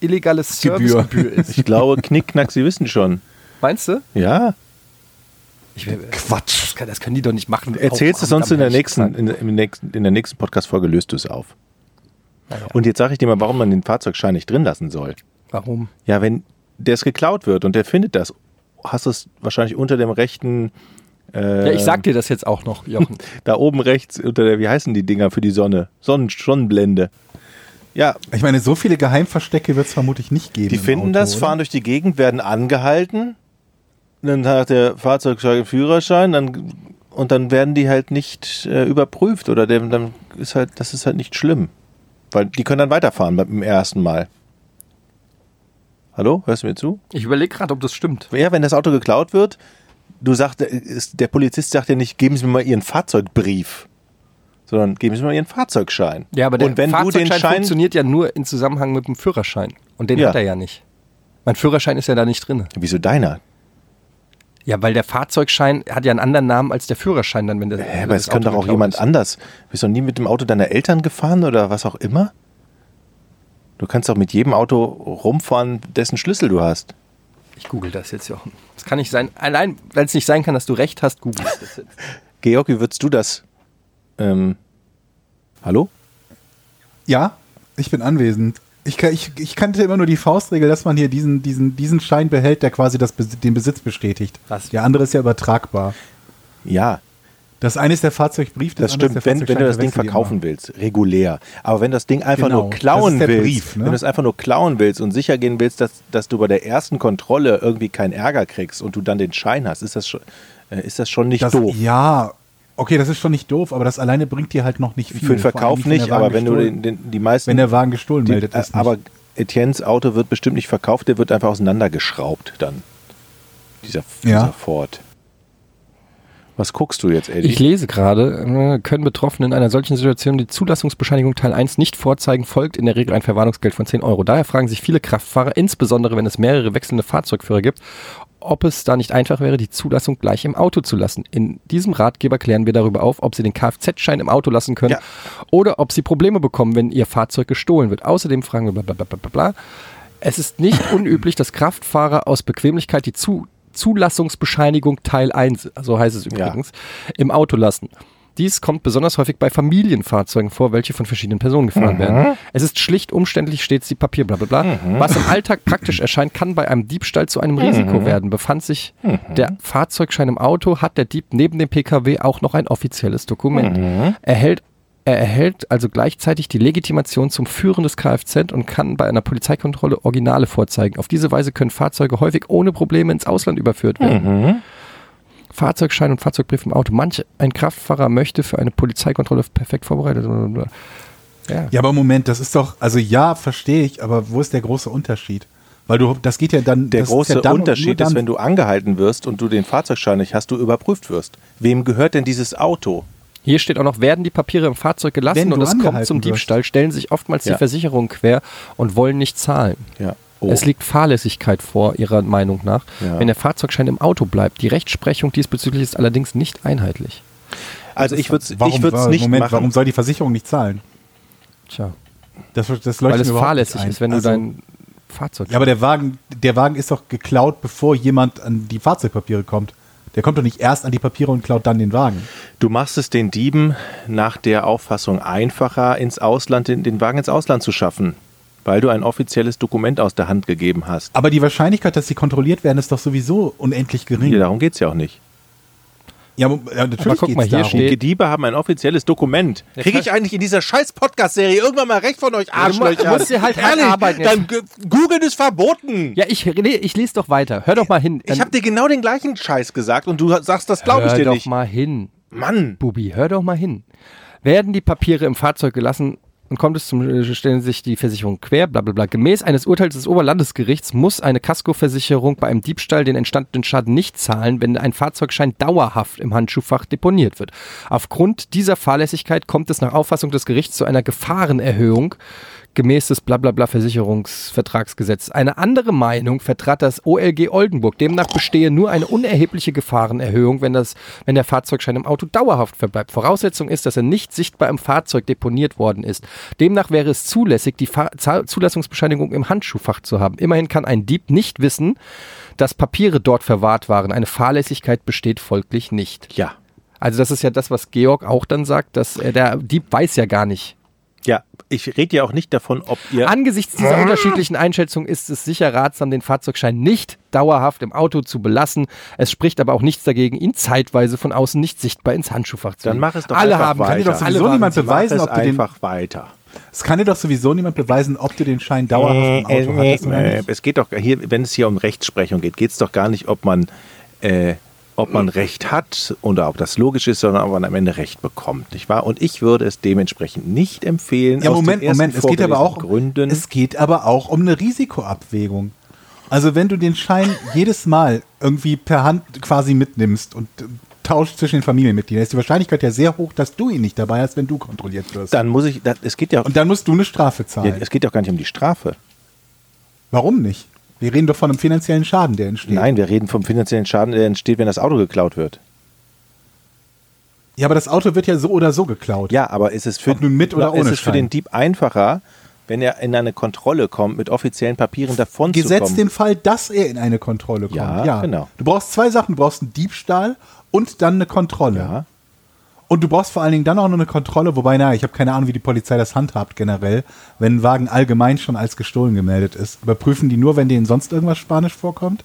illegales Gebühr. Servicegebühr ist. ich glaube, Knickknack, Sie wissen schon. Meinst du? Ja. Ich, das, Quatsch. kann, das können die doch nicht machen. Erzählst du sonst in der nächsten, in, der- im nächsten, in der nächsten Podcast-Folge löst du es auf. Naja. Und jetzt sage ich dir mal, warum man den Fahrzeugschein nicht drin lassen soll. Warum? Ja, wenn der es geklaut wird und der findet das, hast du es wahrscheinlich unter dem rechten. Äh, Ja, ich sag dir das jetzt auch noch, Jochen. Da oben rechts unter der, wie heißen die Dinger für die Sonne? Sonnen, Sonnenblende. Ja, Ich meine, so viele Geheimverstecke wird es vermutlich nicht geben. die im finden Auto, das, oder? fahren durch die Gegend, werden angehalten. Dann hat der Fahrzeugschein Führerschein, dann und dann werden die halt nicht äh, überprüft oder dem, dann ist halt, das ist halt nicht schlimm. Weil die können dann weiterfahren beim ersten Mal. Hallo, hörst du mir zu? Ich überlege gerade, ob das stimmt. Ja, wenn das Auto geklaut wird, du sagst, ist, der Polizist sagt ja nicht, geben Sie mir mal Ihren Fahrzeugbrief, sondern geben Sie mir mal Ihren Fahrzeugschein. Ja, aber der und wenn du Fahrzeugschein den Schein, funktioniert ja nur in Zusammenhang mit dem Führerschein. Und den Ja. hat er ja nicht. Mein Führerschein ist ja da nicht drin. wieso deiner? Ja, weil der Fahrzeugschein hat ja einen anderen Namen als der Führerschein dann, wenn der. Hä, aber es könnte Auto doch auch jemand ist. anders. Bist du noch nie mit dem Auto deiner Eltern gefahren oder was auch immer? Du kannst doch mit jedem Auto rumfahren, dessen Schlüssel du hast. Ich google das jetzt, Jochen. Das kann nicht sein. Allein, weil es nicht sein kann, dass du recht hast, google ich das jetzt. Georg, wie würdest du das? Ähm, hallo? Ja, ich bin anwesend. Ich, kann- ich, ich kannte immer nur die Faustregel, dass man hier diesen, diesen, diesen Schein behält, der quasi das, den Besitz bestätigt. Was? Der andere ist ja übertragbar. Ja, Das eine ist der Fahrzeugbrief, das andere stimmt, ist der wenn, wenn du das Ding verkaufen willst, regulär. Aber wenn das Ding einfach Genau, nur klauen das willst, Brief, ne? wenn du es einfach nur klauen willst und sicher gehen willst, dass, dass du bei der ersten Kontrolle irgendwie keinen Ärger kriegst und du dann den Schein hast, ist das schon, äh, ist das schon nicht das, doof. Ja, okay, das ist schon nicht doof, aber das alleine bringt dir halt noch nicht viel. Für den Verkauf nicht, aber wenn du den, den, die meisten. wenn der Wagen gestohlen die, meldet, äh, ist nicht. aber Etiennes Auto wird bestimmt nicht verkauft, der wird einfach auseinandergeschraubt dann. Dieser, Ja. dieser Ford. Was guckst du jetzt, Eddie? Ich lese gerade, äh, können Betroffene in einer solchen Situation die Zulassungsbescheinigung Teil 1 nicht vorzeigen, folgt in der Regel ein Verwarnungsgeld von 10 Euro. Daher fragen sich viele Kraftfahrer, insbesondere wenn es mehrere wechselnde Fahrzeugführer gibt, ob es da nicht einfach wäre, die Zulassung gleich im Auto zu lassen. In diesem Ratgeber klären wir darüber auf, ob Sie den Kfz-Schein im Auto lassen können Ja. oder ob Sie Probleme bekommen, wenn Ihr Fahrzeug gestohlen wird. Außerdem fragen wir bla bla bla bla bla. Es ist nicht unüblich, dass Kraftfahrer aus Bequemlichkeit die Zu Zulassungsbescheinigung Teil 1, so heißt es übrigens, im Auto lassen. Dies kommt besonders häufig bei Familienfahrzeugen vor, welche von verschiedenen Personen gefahren werden. Es ist schlicht umständlich stets die Papier, bla bla bla. Was im Alltag praktisch erscheint, kann bei einem Diebstahl zu einem Risiko werden. Befand sich der Fahrzeugschein im Auto, hat der Dieb neben dem Pkw auch noch ein offizielles Dokument. Erhält er erhält also gleichzeitig die Legitimation zum Führen des Kfz und kann bei einer Polizeikontrolle Originale vorzeigen. Auf diese Weise können Fahrzeuge häufig ohne Probleme ins Ausland überführt werden. Fahrzeugschein und Fahrzeugbrief im Auto. Manch ein Kraftfahrer möchte für eine Polizeikontrolle perfekt vorbereitet. Ja. Ja, aber Moment, das ist doch, also ja, verstehe ich, aber wo ist der große Unterschied? Weil du, das geht ja dann. der große ja dann Unterschied ist, wenn du angehalten wirst und du den Fahrzeugschein nicht hast, du überprüft wirst. Wem gehört denn dieses Auto? Hier steht auch noch, werden die Papiere im Fahrzeug gelassen und es kommt zum wirst. Diebstahl, stellen sich oftmals Ja. die Versicherungen quer und wollen nicht zahlen. Ja. Oh. Es liegt Fahrlässigkeit vor, Ihrer Meinung nach, Ja. wenn der Fahrzeugschein im Auto bleibt. Die Rechtsprechung diesbezüglich ist allerdings nicht einheitlich. also ich würde es nicht Moment, machen. warum soll die Versicherung nicht zahlen? Tja, Das, das weil mir es überhaupt fahrlässig nicht ein. ist, wenn Also- du dein Fahrzeug. Ja, aber der Wagen, der Wagen ist doch geklaut, bevor jemand an die Fahrzeugpapiere kommt. Der kommt doch nicht erst an die Papiere und klaut dann den Wagen. Du machst es den Dieben nach der Auffassung einfacher, ins Ausland, den, den Wagen ins Ausland zu schaffen, weil du ein offizielles Dokument aus der Hand gegeben hast. Aber die Wahrscheinlichkeit, dass sie kontrolliert werden, ist doch sowieso unendlich gering. Ja, darum geht es ja auch nicht. Ja, aber, ja natürlich Aber guck geht's mal, hier darum. steht- Die Diebe haben ein offizielles Dokument. Kriege ich eigentlich in dieser scheiß Podcast-Serie irgendwann mal recht von euch Ja, du musst dir halt Ehrlich, arbeiten. Dann Google ist verboten. Ja, ich, nee, ich lese doch weiter. Hör doch mal hin. ich habe dir genau den gleichen Scheiß gesagt und du sagst, das glaube ich Hör dir doch nicht. mal hin. Mann. Bubi, hör doch mal hin. Werden die Papiere im Fahrzeug gelassen, und kommt es zum, äh, stellen sich die Versicherung quer, bla bla bla. Gemäß eines Urteils des Oberlandesgerichts muss eine Kaskoversicherung bei einem Diebstahl den entstandenen Schaden nicht zahlen, wenn ein Fahrzeugschein dauerhaft im Handschuhfach deponiert wird. Aufgrund dieser Fahrlässigkeit kommt es nach Auffassung des Gerichts zu einer Gefahrenerhöhung gemäß des blablabla Versicherungsvertragsgesetz. Eine andere Meinung vertrat das OLG Oldenburg. Demnach bestehe nur eine unerhebliche Gefahrenerhöhung, wenn, das, wenn der Fahrzeugschein im Auto dauerhaft verbleibt. Voraussetzung ist, dass er nicht sichtbar im Fahrzeug deponiert worden ist. Demnach wäre es zulässig, die Fahr Zulassungsbescheinigung im Handschuhfach zu haben. Immerhin kann ein Dieb nicht wissen, dass Papiere dort verwahrt waren. Eine Fahrlässigkeit besteht folglich nicht. Ja. Also das ist ja das, was Georg auch dann sagt, dass äh, der Dieb weiß ja gar nicht, Ja, ich rede ja auch nicht davon, ob ihr. Angesichts dieser unterschiedlichen Einschätzungen ist es sicher ratsam, den Fahrzeugschein nicht dauerhaft im Auto zu belassen. Es spricht aber auch nichts dagegen, ihn zeitweise von außen nicht sichtbar ins Handschuhfach zu dann legen. mach es doch Alle einfach haben, weiter. kann dir doch sowieso alle niemand beweisen, Mach es ob du den- einfach weiter. Es kann dir doch sowieso niemand beweisen, ob du den Schein dauerhaft im Auto hattest oder äh, nicht. es geht doch hier, wenn es hier um Rechtsprechung geht, geht es doch gar nicht, ob man, äh, ob man Recht hat oder ob das logisch ist, sondern ob man am Ende Recht bekommt, nicht wahr? Und ich würde es dementsprechend nicht empfehlen. Ja, Moment, Moment. Es geht aber auch, Gründen. es geht aber auch um eine Risikoabwägung. Also wenn du den Schein jedes Mal irgendwie per Hand quasi mitnimmst und äh, tauscht zwischen den Familienmitgliedern, ist die Wahrscheinlichkeit ja sehr hoch, dass du ihn nicht dabei hast, wenn du kontrolliert wirst. dann muss ich, das, es geht ja, und dann musst du eine Strafe ja, zahlen. es geht ja auch gar nicht um die Strafe. Warum nicht? Wir reden doch von einem finanziellen Schaden, der entsteht. Nein, wir reden vom finanziellen Schaden, der entsteht, wenn das Auto geklaut wird. Ja, aber das Auto wird ja so oder so geklaut. Ja, aber ist es für, Ob nun mit oder ist ohne es für den Dieb einfacher, wenn er in eine Kontrolle kommt, mit offiziellen Papieren davon zu Gesetzt kommen? den Fall, dass er in eine Kontrolle kommt. Ja, genau. Du brauchst zwei Sachen. Du brauchst einen Diebstahl und dann eine Kontrolle. Ja. Und du brauchst vor allen Dingen dann auch noch eine Kontrolle, wobei, naja, ich habe keine Ahnung, wie die Polizei das handhabt generell. Wenn ein Wagen allgemein schon als gestohlen gemeldet ist, überprüfen die nur, wenn denen sonst irgendwas Spanisch vorkommt?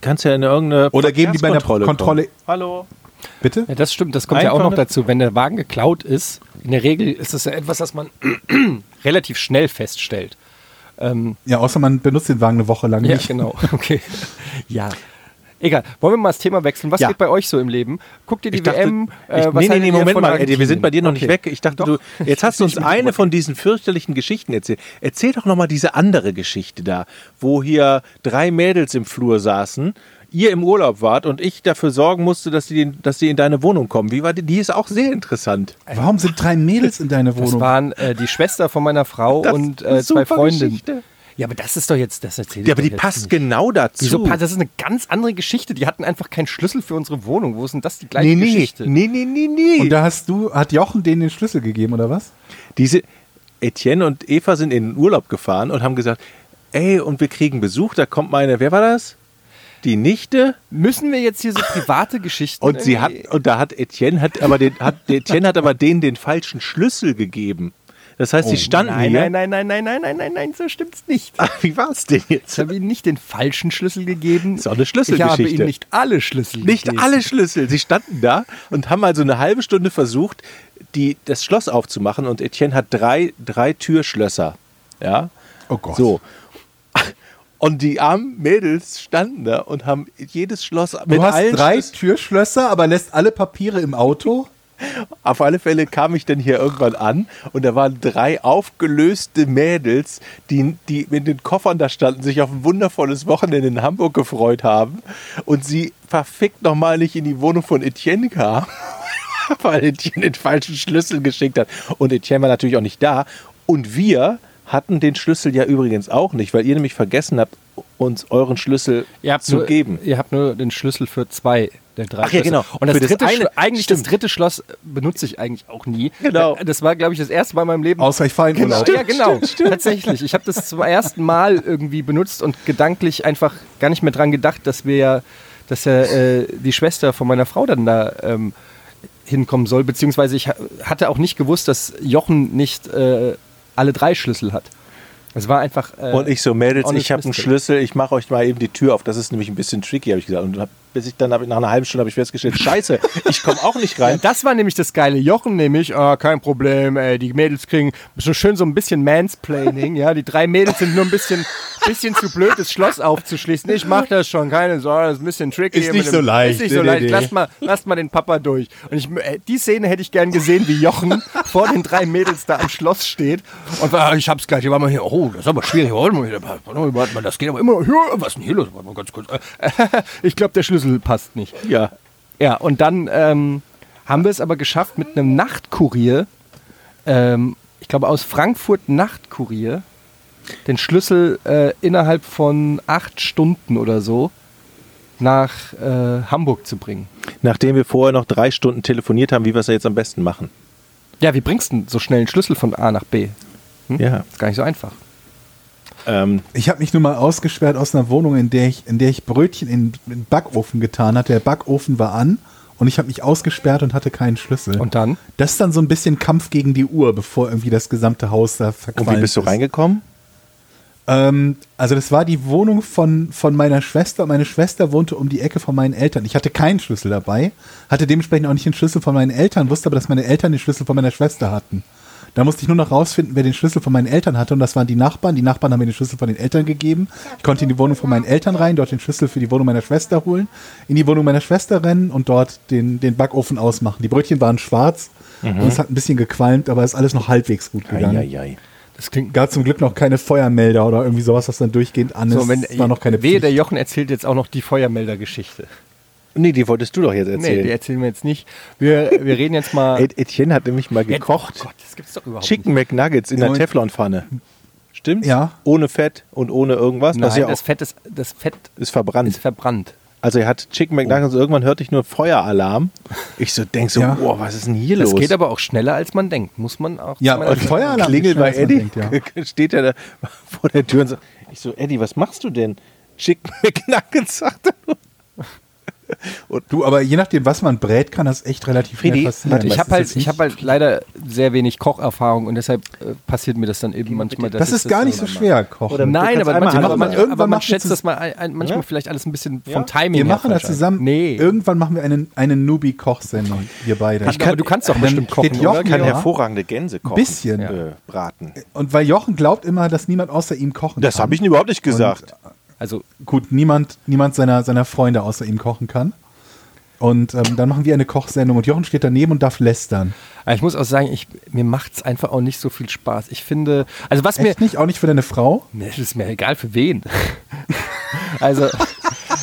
Kannst ja in irgendeine Oder geben die bei der Verkehrskontrolle Kontrolle- kommen. Hallo. Bitte? Ja, das stimmt, das kommt ja auch Einfach noch dazu. Wenn der Wagen geklaut ist, in der Regel ist das ja etwas, das man relativ schnell feststellt. Ähm, Ja, außer man benutzt den Wagen eine Woche lang ja, nicht. genau. Okay. Ja. Egal. Wollen wir mal das Thema wechseln? Was Ja. geht bei euch so im Leben? Guckt ihr die Ich dachte, WM? ich, Äh, was nee, nee, nee, Moment mal, Eddie, wir sind bei dir noch nicht Okay. weg. Ich dachte, Doch. du, jetzt hast du uns Ich eine von diesen fürchterlichen Geschichten erzählt. Erzähl doch noch mal diese andere Geschichte da, wo hier drei Mädels im Flur saßen, ihr im Urlaub wart und ich dafür sorgen musste, dass sie, dass sie in deine Wohnung kommen. Wie war die? Die ist auch sehr interessant. Warum sind drei Mädels in deiner Das Wohnung? waren äh, die Schwester von meiner Frau Das und äh, zwei Freundinnen. Geschichte. Ja, aber das ist doch jetzt, das erzähle ich Ja, aber die passt nicht. genau dazu. Wieso? passt- Das ist eine ganz andere Geschichte. Die hatten einfach keinen Schlüssel für unsere Wohnung. Wo ist denn das die gleiche Nee, nee, Geschichte? nee, nee, nee, nee. Und da hast du, hat Jochen denen den Schlüssel gegeben, oder was? Diese Etienne und Eva sind in den Urlaub gefahren und haben gesagt, ey, und wir kriegen Besuch, da kommt meine, wer war das? Die Nichte Müssen wir jetzt hier so private Geschichten und sie hat und da hat Etienne hat aber den hat Etienne hat aber denen den falschen Schlüssel gegeben. Das heißt, oh, sie standen nein, hier. Nein, nein, nein, nein, nein, nein, nein, nein, so stimmt's nicht. Ach, wie es denn jetzt? Ich habe ihnen nicht den falschen Schlüssel gegeben. Das ist auch eine Schlüsselgeschichte. Ich habe ihnen nicht alle Schlüssel nicht gegeben. Nicht alle Schlüssel. Sie standen da und haben also eine halbe Stunde versucht, die, das Schloss aufzumachen und Etienne hat drei, drei Türschlösser. Ja. Oh Gott. So. Und die armen Mädels standen da und haben jedes Schloss mit du hast allen drei Türschlösser, aber lässt alle Papiere im Auto? Auf alle Fälle kam ich dann hier irgendwann an und da waren drei aufgelöste Mädels, die, die mit den Koffern da standen, sich auf ein wundervolles Wochenende in Hamburg gefreut haben und sie verfickt nochmal nicht in die Wohnung von Etienne kam, weil Etienne den falschen Schlüssel geschickt hat. Und Etienne war natürlich auch nicht da. Und wir hatten den Schlüssel ja übrigens auch nicht, weil ihr nämlich vergessen habt, uns euren Schlüssel Ihr habt zu nur, geben. Ihr habt nur den Schlüssel für zwei der drei Ach ja, genau. Und das das dritte, eine- Schlo- eigentlich stimmt. das dritte Schloss benutze ich eigentlich auch nie. Genau. Das war, glaube ich, das erste Mal in meinem Leben. Außer ich fahre in Genau, Urlaub. ja, genau. Tatsächlich. Ich habe das zum ersten Mal irgendwie benutzt und gedanklich einfach gar nicht mehr dran gedacht, dass wir ja, dass ja äh, die Schwester von meiner Frau dann da ähm, hinkommen soll. Beziehungsweise ich ha- hatte auch nicht gewusst, dass Jochen nicht äh, alle drei Schlüssel hat. Es war einfach. Äh, Und ich so, Mädels, ich habe einen. Schlüssel, ich mache euch mal eben die Tür auf. Das ist nämlich ein bisschen tricky, habe ich gesagt. Und hab, bis ich dann ich- nach einer halben Stunde habe ich festgestellt, scheiße, ich komme auch nicht Ja, rein. das war nämlich das geile. Jochen nämlich, ah, kein Problem, ey, die Mädels kriegen so schön so ein bisschen Mansplaining, ja. Die drei Mädels sind nur ein bisschen, bisschen zu blöd, das Schloss aufzuschließen. Ich mach das schon, keine Sorge, das ist ein bisschen tricky. Ist nicht mit so dem- leicht. Ist nicht so Nee, leicht. nee. Lass mal, lass mal den Papa durch. Und ich, äh, die Szene hätte ich gern gesehen, wie Jochen vor den drei Mädels da am Schloss steht. Und war, ich hab's gleich, hier war mal hier, oh, das ist aber schwierig. Warte mal, das geht aber immer was ist denn hier los? Warte mal ganz kurz. Äh, Ich glaube, der Schlüssel passt nicht. Ja. Ja, und dann ähm, haben wir es aber geschafft mit einem Nachtkurier, ähm, ich glaube aus Frankfurt Nachtkurier, den Schlüssel äh, innerhalb von acht Stunden oder so nach äh, Hamburg zu bringen. Nachdem wir vorher noch drei Stunden telefoniert haben, wie wir es ja jetzt am besten machen. Ja, wie bringst du denn so schnell einen Schlüssel von A nach B? Hm? Ja. Ist gar nicht so einfach. Ähm, Ich habe mich nun mal ausgesperrt aus einer Wohnung, in der ich, in der ich Brötchen in den Backofen getan hatte. Der Backofen war an und ich habe mich ausgesperrt und hatte keinen Schlüssel. Und dann? Das ist dann so ein bisschen Kampf gegen die Uhr, bevor irgendwie das gesamte Haus da verqualmt und wie bist du ist. reingekommen? Ähm, also das war die Wohnung von, von meiner Schwester. Meine Schwester wohnte um die Ecke von meinen Eltern. Ich hatte keinen Schlüssel dabei, hatte dementsprechend auch nicht den Schlüssel von meinen Eltern, wusste aber, dass meine Eltern den Schlüssel von meiner Schwester hatten. Da musste ich nur noch rausfinden, wer den Schlüssel von meinen Eltern hatte. Und das waren die Nachbarn. Die Nachbarn haben mir den Schlüssel von den Eltern gegeben. Ich konnte in die Wohnung von meinen Eltern rein, dort den Schlüssel für die Wohnung meiner Schwester holen, in die Wohnung meiner Schwester rennen und dort den, den Backofen ausmachen. Die Brötchen waren schwarz und es hat ein bisschen gequalmt, aber es ist alles noch halbwegs gut gegangen. Eieiei. Das klingt. Gab zum Glück noch keine Feuermelder oder irgendwie sowas, was dann durchgehend an ist. So, wenn, es war noch keine wehe, Pflicht. der Jochen erzählt jetzt auch noch die Feuermelder-Geschichte. Nee, die wolltest du doch jetzt Nee, erzählen. die erzählen wir jetzt nicht. Wir, wir reden jetzt mal. Etienne hat nämlich mal gekocht. Oh Gott, das gibt's doch überhaupt Chicken McNuggets in der Teflonpfanne. Stimmt's? Ja. Ohne Fett und ohne irgendwas. nicht. das Nein, ist ja das Fett ist, das Fett ist verbrannt. ist verbrannt. also er hat Chicken McNuggets und irgendwann hörte ich nur Feueralarm. Ich so denk so, Ja. boah, was ist denn hier Das los? geht aber auch schneller, als man denkt. Muss man auch. Ja, und Feueralarm klingelt bei Eddie, denkt, steht er da vor der Tür und sagt, ich so, Eddie, was machst du denn? Chicken McNuggets, sagt er nur. Du, aber je nachdem, was man brät, kann das echt relativ schnell passieren. warte, Ich Das habe halt, ich hab halt leider sehr wenig Kocherfahrung und deshalb äh, passiert mir das dann eben manchmal. Das ist gar nicht so schwer, kochen. Oder- Nein, aber manchmal, machen. aber man, Irgendwann aber man schätzt das mal ein, ein, manchmal Ja? vielleicht alles ein bisschen Ja? vom Timing wir her machen das ein. zusammen. Nee. Irgendwann machen wir einen, eine Newbie-Kochsendung, wir beide. Ich kann, du kannst doch bestimmt kochen, Jochen kann Ja. hervorragende Gänse kochen. Bisschen. Äh, braten. Und weil Jochen glaubt immer, dass niemand außer ihm kochen Das kann. habe ich überhaupt nicht gesagt. Also, Gut, niemand, niemand seiner, seiner Freunde außer ihm kochen kann. Und ähm, dann machen wir eine Kochsendung und Jochen steht daneben und darf lästern. aber ich muss auch sagen, ich, mir macht es einfach auch nicht so viel Spaß. Ich finde, also was mir, Echt nicht? Auch nicht für deine Frau? mir ist mir egal für wen. also,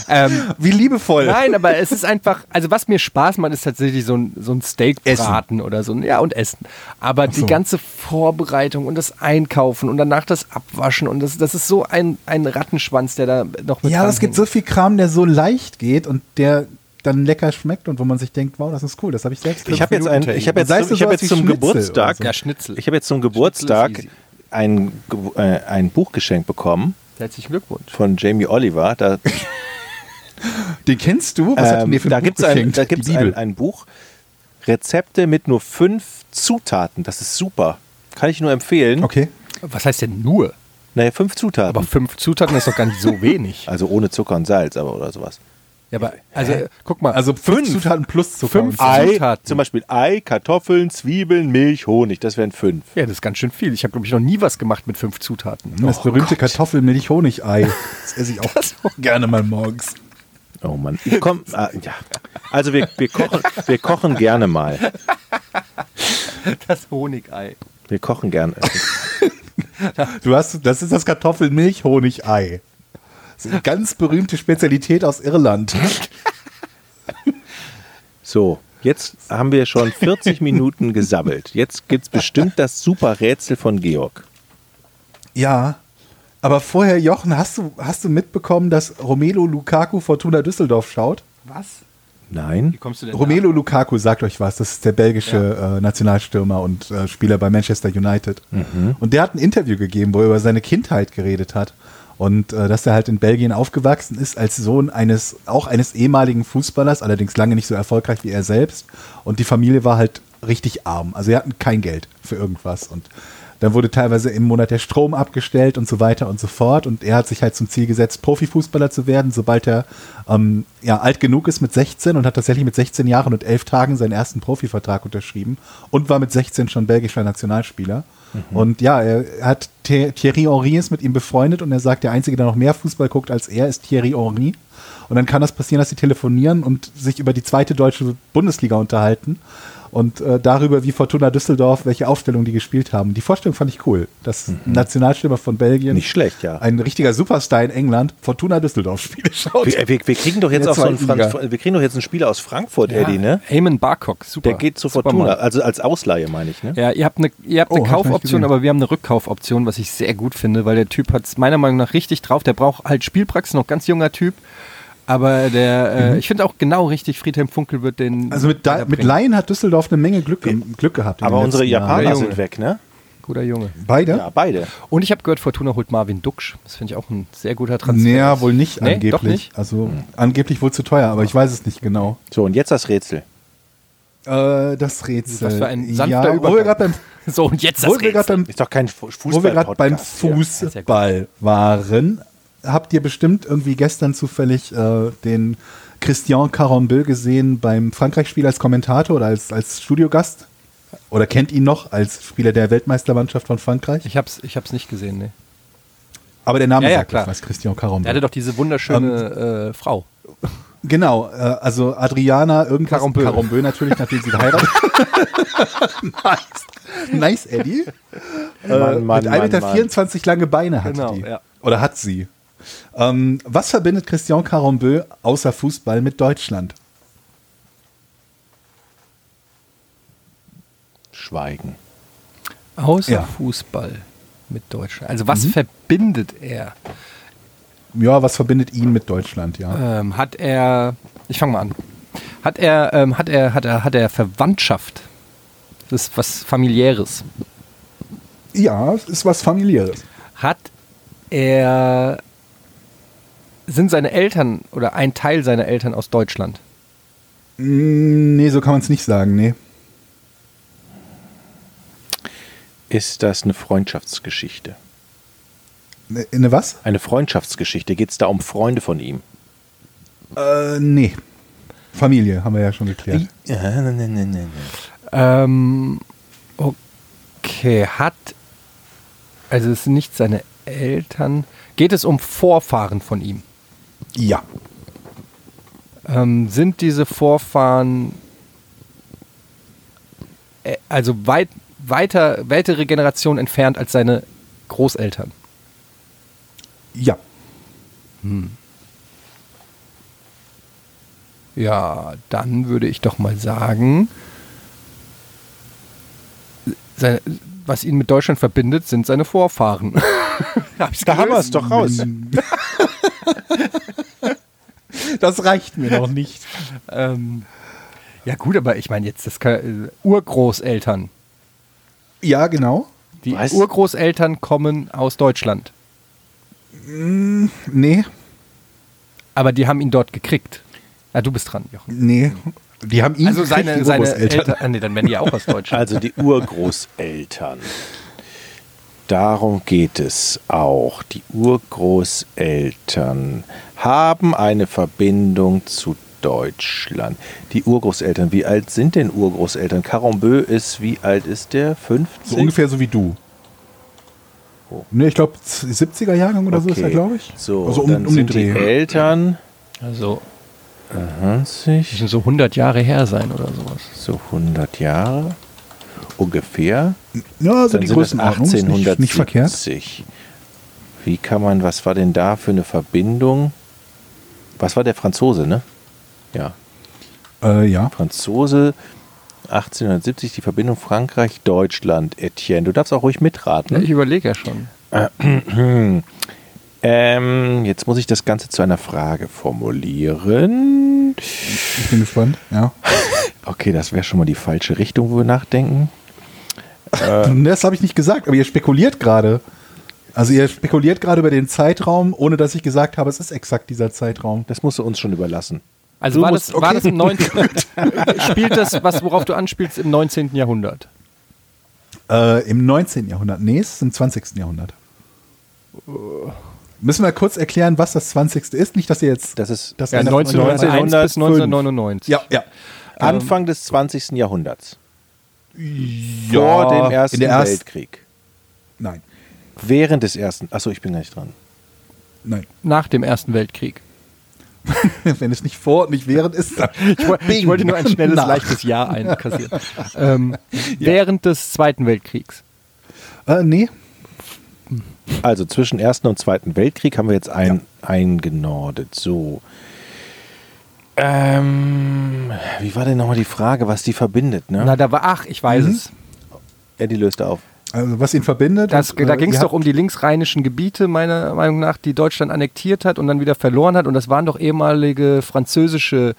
ähm, Wie liebevoll. Nein, aber es ist einfach, also was mir Spaß macht, ist tatsächlich so ein, so ein Steakbraten oder so. ein- Ja, und Essen. Aber die so. ganze Vorbereitung und das Einkaufen und danach das Abwaschen und das, das ist so ein, ein Rattenschwanz, der da noch mit Ja, aber es gibt so viel Kram, der so leicht geht und der dann lecker schmeckt und wo man sich denkt, wow, das ist cool, das habe ich selbst Ich habe jetzt, ein, ich hab jetzt, zum, ich hab jetzt zum Schnitzel Geburtstag, so. Ja, Schnitzel. ich habe jetzt zum Geburtstag ein, äh, ein Buch geschenkt bekommen Herzlichen Glückwunsch. von Jamie Oliver. Da, Den kennst du? Was hat ähm, denn dir für da ein gibt Buch es ein, da gibt's Bibel. ein, ein Buch, Rezepte mit nur fünf Zutaten. Das ist super. Kann ich nur empfehlen. Okay. Was heißt denn nur? Naja, fünf Zutaten. Aber fünf Zutaten ist doch gar nicht so wenig. also ohne Zucker und Salz, aber oder sowas. Ja, aber, also, guck mal. Also fünf Zutaten plus Zucker. Fünf und Ei. Salz. Ei, Zutaten. zum Beispiel Ei, Kartoffeln, Zwiebeln, Milch, Honig. Das wären fünf. ja, das ist ganz schön viel. Ich habe, glaube ich, noch nie was gemacht mit fünf Zutaten. Das berühmte Kartoffelmilch-Honig-Ei. Das esse ich auch Das- gerne mal morgens. Oh Mann. Komm, ah, ja. Also wir, wir, kochen, wir kochen gerne mal. Das Honigei. Wir kochen gerne. Du hast, das ist das Kartoffelmilch-Honig-Ei. Das ist eine ganz berühmte Spezialität aus Irland. So, jetzt haben wir schon 40 Minuten gesabbelt. Jetzt gibt es bestimmt das super Rätsel von Georg. Ja, aber vorher, Jochen, hast du, hast du mitbekommen, dass Romelu Lukaku Fortuna Düsseldorf schaut? Was? Nein? Wie kommst du denn Romelu Lukaku, sagt euch was, das ist der belgische äh, Nationalstürmer und äh, Spieler bei Manchester United. Und der hat ein Interview gegeben, wo er über seine Kindheit geredet hat. Und äh, dass er halt in Belgien aufgewachsen ist als Sohn eines, auch eines ehemaligen Fußballers, allerdings lange nicht so erfolgreich wie er selbst. Und die Familie war halt richtig arm. Also sie hatten kein Geld für irgendwas. Und Dann wurde teilweise im Monat der Strom abgestellt und so weiter und so fort. Und er hat sich halt zum Ziel gesetzt, Profifußballer zu werden, sobald er ähm, ja, alt genug ist mit 16 und hat tatsächlich mit 16 Jahren und 11 Tagen seinen ersten Profivertrag unterschrieben und war mit 16 schon belgischer Nationalspieler. Und ja, er hat Thie- Thierry Henry ist mit ihm befreundet und er sagt, der Einzige, der noch mehr Fußball guckt als er, ist Thierry Henry. Und dann kann das passieren, dass sie telefonieren und sich über die zweite deutsche Bundesliga unterhalten und äh, darüber, wie Fortuna Düsseldorf, welche Aufstellung die gespielt haben. Die Vorstellung fand ich cool. Das Nationalstürmer von Belgien. Nicht schlecht, ja. Ein richtiger Superstar in England, Fortuna Düsseldorf Spiele schaut. Wir, wir, wir kriegen doch jetzt der auch so einen Franz, wir kriegen doch jetzt einen Spieler aus Frankfurt, Eddie, ne? Eamon Barcock, super. Der geht zu Super Fortuna, Mann. also als Ausleihe meine ich, ne? Ja, ihr habt eine, ihr habt Oh, eine nicht Kaufoption, aber wir haben eine Rückkaufoption, was ich sehr gut finde, weil der Typ hat es meiner Meinung nach richtig drauf. Der braucht halt Spielpraxis, noch ganz junger Typ. Aber der, äh, ich finde auch genau richtig, Friedhelm Funkel wird den. Mhm. Also mit, da, mit. Laien hat Düsseldorf eine Menge Glück, ge- Glück gehabt. Aber unsere. Japaner Ja, sind weg, ne? Guter Junge. Beide? Ja, beide. Und ich habe gehört, Fortuna holt Marvin Duksch. Das finde ich auch ein sehr guter Transfer. Naja, wohl nicht Nee, angeblich. doch nicht? Also angeblich wohl zu teuer, aber ich weiß es nicht genau. So, und jetzt das Rätsel. Äh, das Rätsel. Was für ein sanfter ja, Wo wir Übergang. gerade beim, So, und jetzt das wir Rätsel. beim, Ist doch kein Fu- wo wir gerade beim. Fußball waren, habt ihr bestimmt irgendwie gestern zufällig äh, den Christian Carambeu gesehen beim Frankreich-Spiel als Kommentator oder als, als Studiogast? Oder kennt ihn noch als Spieler der Weltmeistermannschaft von Frankreich? Ich hab's, ich hab's nicht gesehen, ne. Aber der Name Ja, ja, sagt klar. was, Christian Carambeu. Er hatte doch diese wunderschöne äh, Frau. Genau, äh, also Adriana irgendwas. Carambeu. Carambeu natürlich, nachdem sie geheiratet Nice. Nice, Eddie. äh, Mann, Mann, mit 1,24 Mann, Meter Mann. 24 lange Beine hatte Genau, die. ja. Oder hat sie. Ähm, was verbindet Christian Carambeu außer Fußball mit Deutschland? Schweigen. Außer Ja. Fußball mit Deutschland. Also was verbindet er? Ja, was verbindet ihn mit Deutschland, ja? Ähm, hat er, ich fange mal an. Hat er, ähm, hat er, hat er, hat er Verwandtschaft? Das ist was familiäres. Ja, es ist was familiäres. Hat er, sind seine Eltern oder ein Teil seiner Eltern aus Deutschland? Mm, Nee, so kann man es nicht sagen, nee. Ist das eine Freundschaftsgeschichte? Ne, ne was? Eine Freundschaftsgeschichte. Geht es da um Freunde von ihm? Äh, nee. Familie, haben wir ja schon geklärt. Ja, ne, ne, ne, ne, ne. Ähm, okay, hat, also es sind nicht seine Eltern. Geht es um Vorfahren von ihm? Ja. Ähm, sind diese Vorfahren äh, also weit, weiter, weitere Generationen entfernt als seine Großeltern? Ja. Ja, dann würde ich doch mal sagen, seine, was ihn mit Deutschland verbindet, sind seine Vorfahren. Da haben wir es doch raus. Das reicht mir noch nicht. Ähm, ja gut, aber ich meine jetzt das kann, äh, Urgroßeltern. Ja, genau. Die Was? Urgroßeltern kommen aus Deutschland, Nee, aber die haben ihn dort gekriegt. Ja, du bist dran, Jochen. nee. Die haben ihn Also gekriegt, seine, seine. Eltern. Ah, nee, dann werden die auch aus Deutschland. Also die Urgroßeltern. Darum geht es auch. Die Urgroßeltern haben eine Verbindung zu Deutschland. Die Urgroßeltern, wie alt sind denn Urgroßeltern? Carambeu ist, wie alt ist der? 50? So ungefähr so wie du. Oh. Ne, ich glaube 70er Jahrgang oder so ist er, Okay. glaube ich. So, also um, dann um den sind die. Eltern Also, 20, müssen so 100 Jahre her sein oder sowas. so 100 Jahre ungefähr. Ja, also Dann die sind es Größenordnung ist nicht, 1870. nicht verkehrt. Wie kann man, was war denn da für eine Verbindung? Was war der Franzose, ne? Ja, Äh, ja. Franzose 1870, die Verbindung Frankreich-Deutschland, Etienne. Du darfst auch ruhig Ja, mitraten. ich überlege ja schon. Ähm, jetzt muss ich das Ganze zu einer Frage formulieren. Ich bin gespannt. Ja. Okay, das wäre schon mal die falsche Richtung, wo wir nachdenken. Das habe ich nicht gesagt, aber ihr spekuliert gerade. Also ihr spekuliert gerade über den Zeitraum, ohne dass ich gesagt habe, es ist exakt dieser Zeitraum. Das musst du uns schon überlassen. Also Du war musst- das, war okay. das im 19. spielt das, was worauf du anspielst, im 19. Jahrhundert? Äh, Im 19. Jahrhundert. Nee, es ist im 20. Jahrhundert. Müssen wir kurz erklären, was das 20. ist? Nicht, dass ihr jetzt. Das ist das Ja, ändert- 1901 bis 1905. 1999. Ja, ja. Anfang des 20. Jahrhunderts. ja Vor dem Ersten ersten- Weltkrieg. Nein, Während des Ersten. Achso, ich bin gar nicht dran. nein. Nach dem Ersten Weltkrieg. Wenn es nicht vor und nicht während ist. dann Ich, woll- ich wollte nur ein schnelles, Nach. leichtes Ja einkassieren. ähm, Während des Zweiten Weltkriegs. Äh, nee. Also zwischen Ersten und Zweiten Weltkrieg haben wir jetzt ein, eingenordet. So. Ähm, wie war denn nochmal die Frage, was die verbindet? Ne? Na, da war, ach, ich weiß es. Eddie löste auf. Also, was ihn verbindet. Das, und, da äh, ging es doch um die linksrheinischen Gebiete, meiner Meinung nach, die Deutschland annektiert hat und dann wieder verloren hat. Und das waren doch ehemalige französische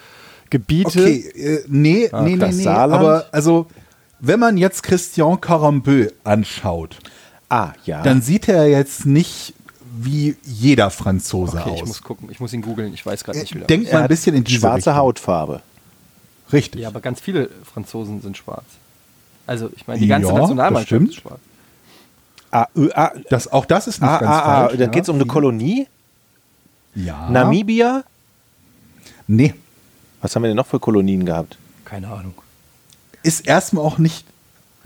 Gebiete. Okay, äh, nee, Ah, nee, nee, nee. Saarland? Aber also, wenn man jetzt Christian Carambeu anschaut, Ah, ja. dann sieht er jetzt nicht wie jeder Franzose Okay, ich muss aus. gucken, ich muss ihn googeln, ich weiß gerade nicht wieder. Denkt mal ein bisschen in diese schwarze Richtung. Hautfarbe. Richtig. ja, aber ganz viele Franzosen sind schwarz. Also, ich meine, die ganze Ja, das Nationalmannschaft stimmt. ist schwarz. Ah, ö, ah, Das, auch das ist nicht ah, ganz ah, ah, falsch. dann geht es um eine Kolonie. Ja. Namibia. Nee. Was haben wir denn noch für Kolonien gehabt? Keine Ahnung. Ist erstmal auch nicht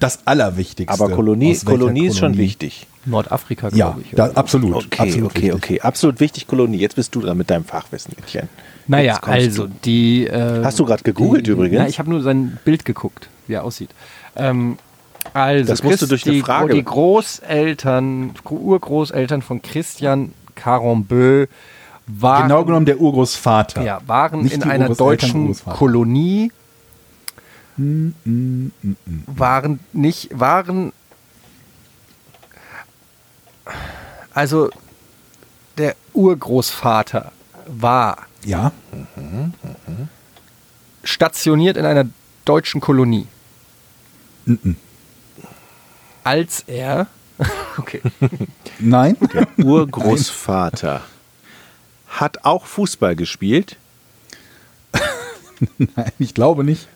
das Allerwichtigste. Aber Kolonie, Kolonie ist schon Kolonie. wichtig. Nordafrika, Ja, glaube ich. da, absolut. Okay, absolut okay, richtig. okay. Absolut wichtig, Kolonie. Jetzt bist du dran mit deinem Fachwissen, Etienne. Naja, also du. die. Äh, Hast du gerade gegoogelt die, übrigens? Ja, ich habe nur sein Bild geguckt, wie er aussieht. Ähm, also, Das musst du durch eine die, Frage- Die Großeltern, Urgroßeltern von Christian Carambeu waren, Genau genommen der Urgroßvater. ja, waren Nicht in einer Urgroßeltern, Waren nicht, waren. Also, der Urgroßvater war Ja. stationiert in einer deutschen Kolonie. Mhm. Als er. Okay. Nein. Urgroßvater hat auch Fußball gespielt. Nein, ich glaube nicht.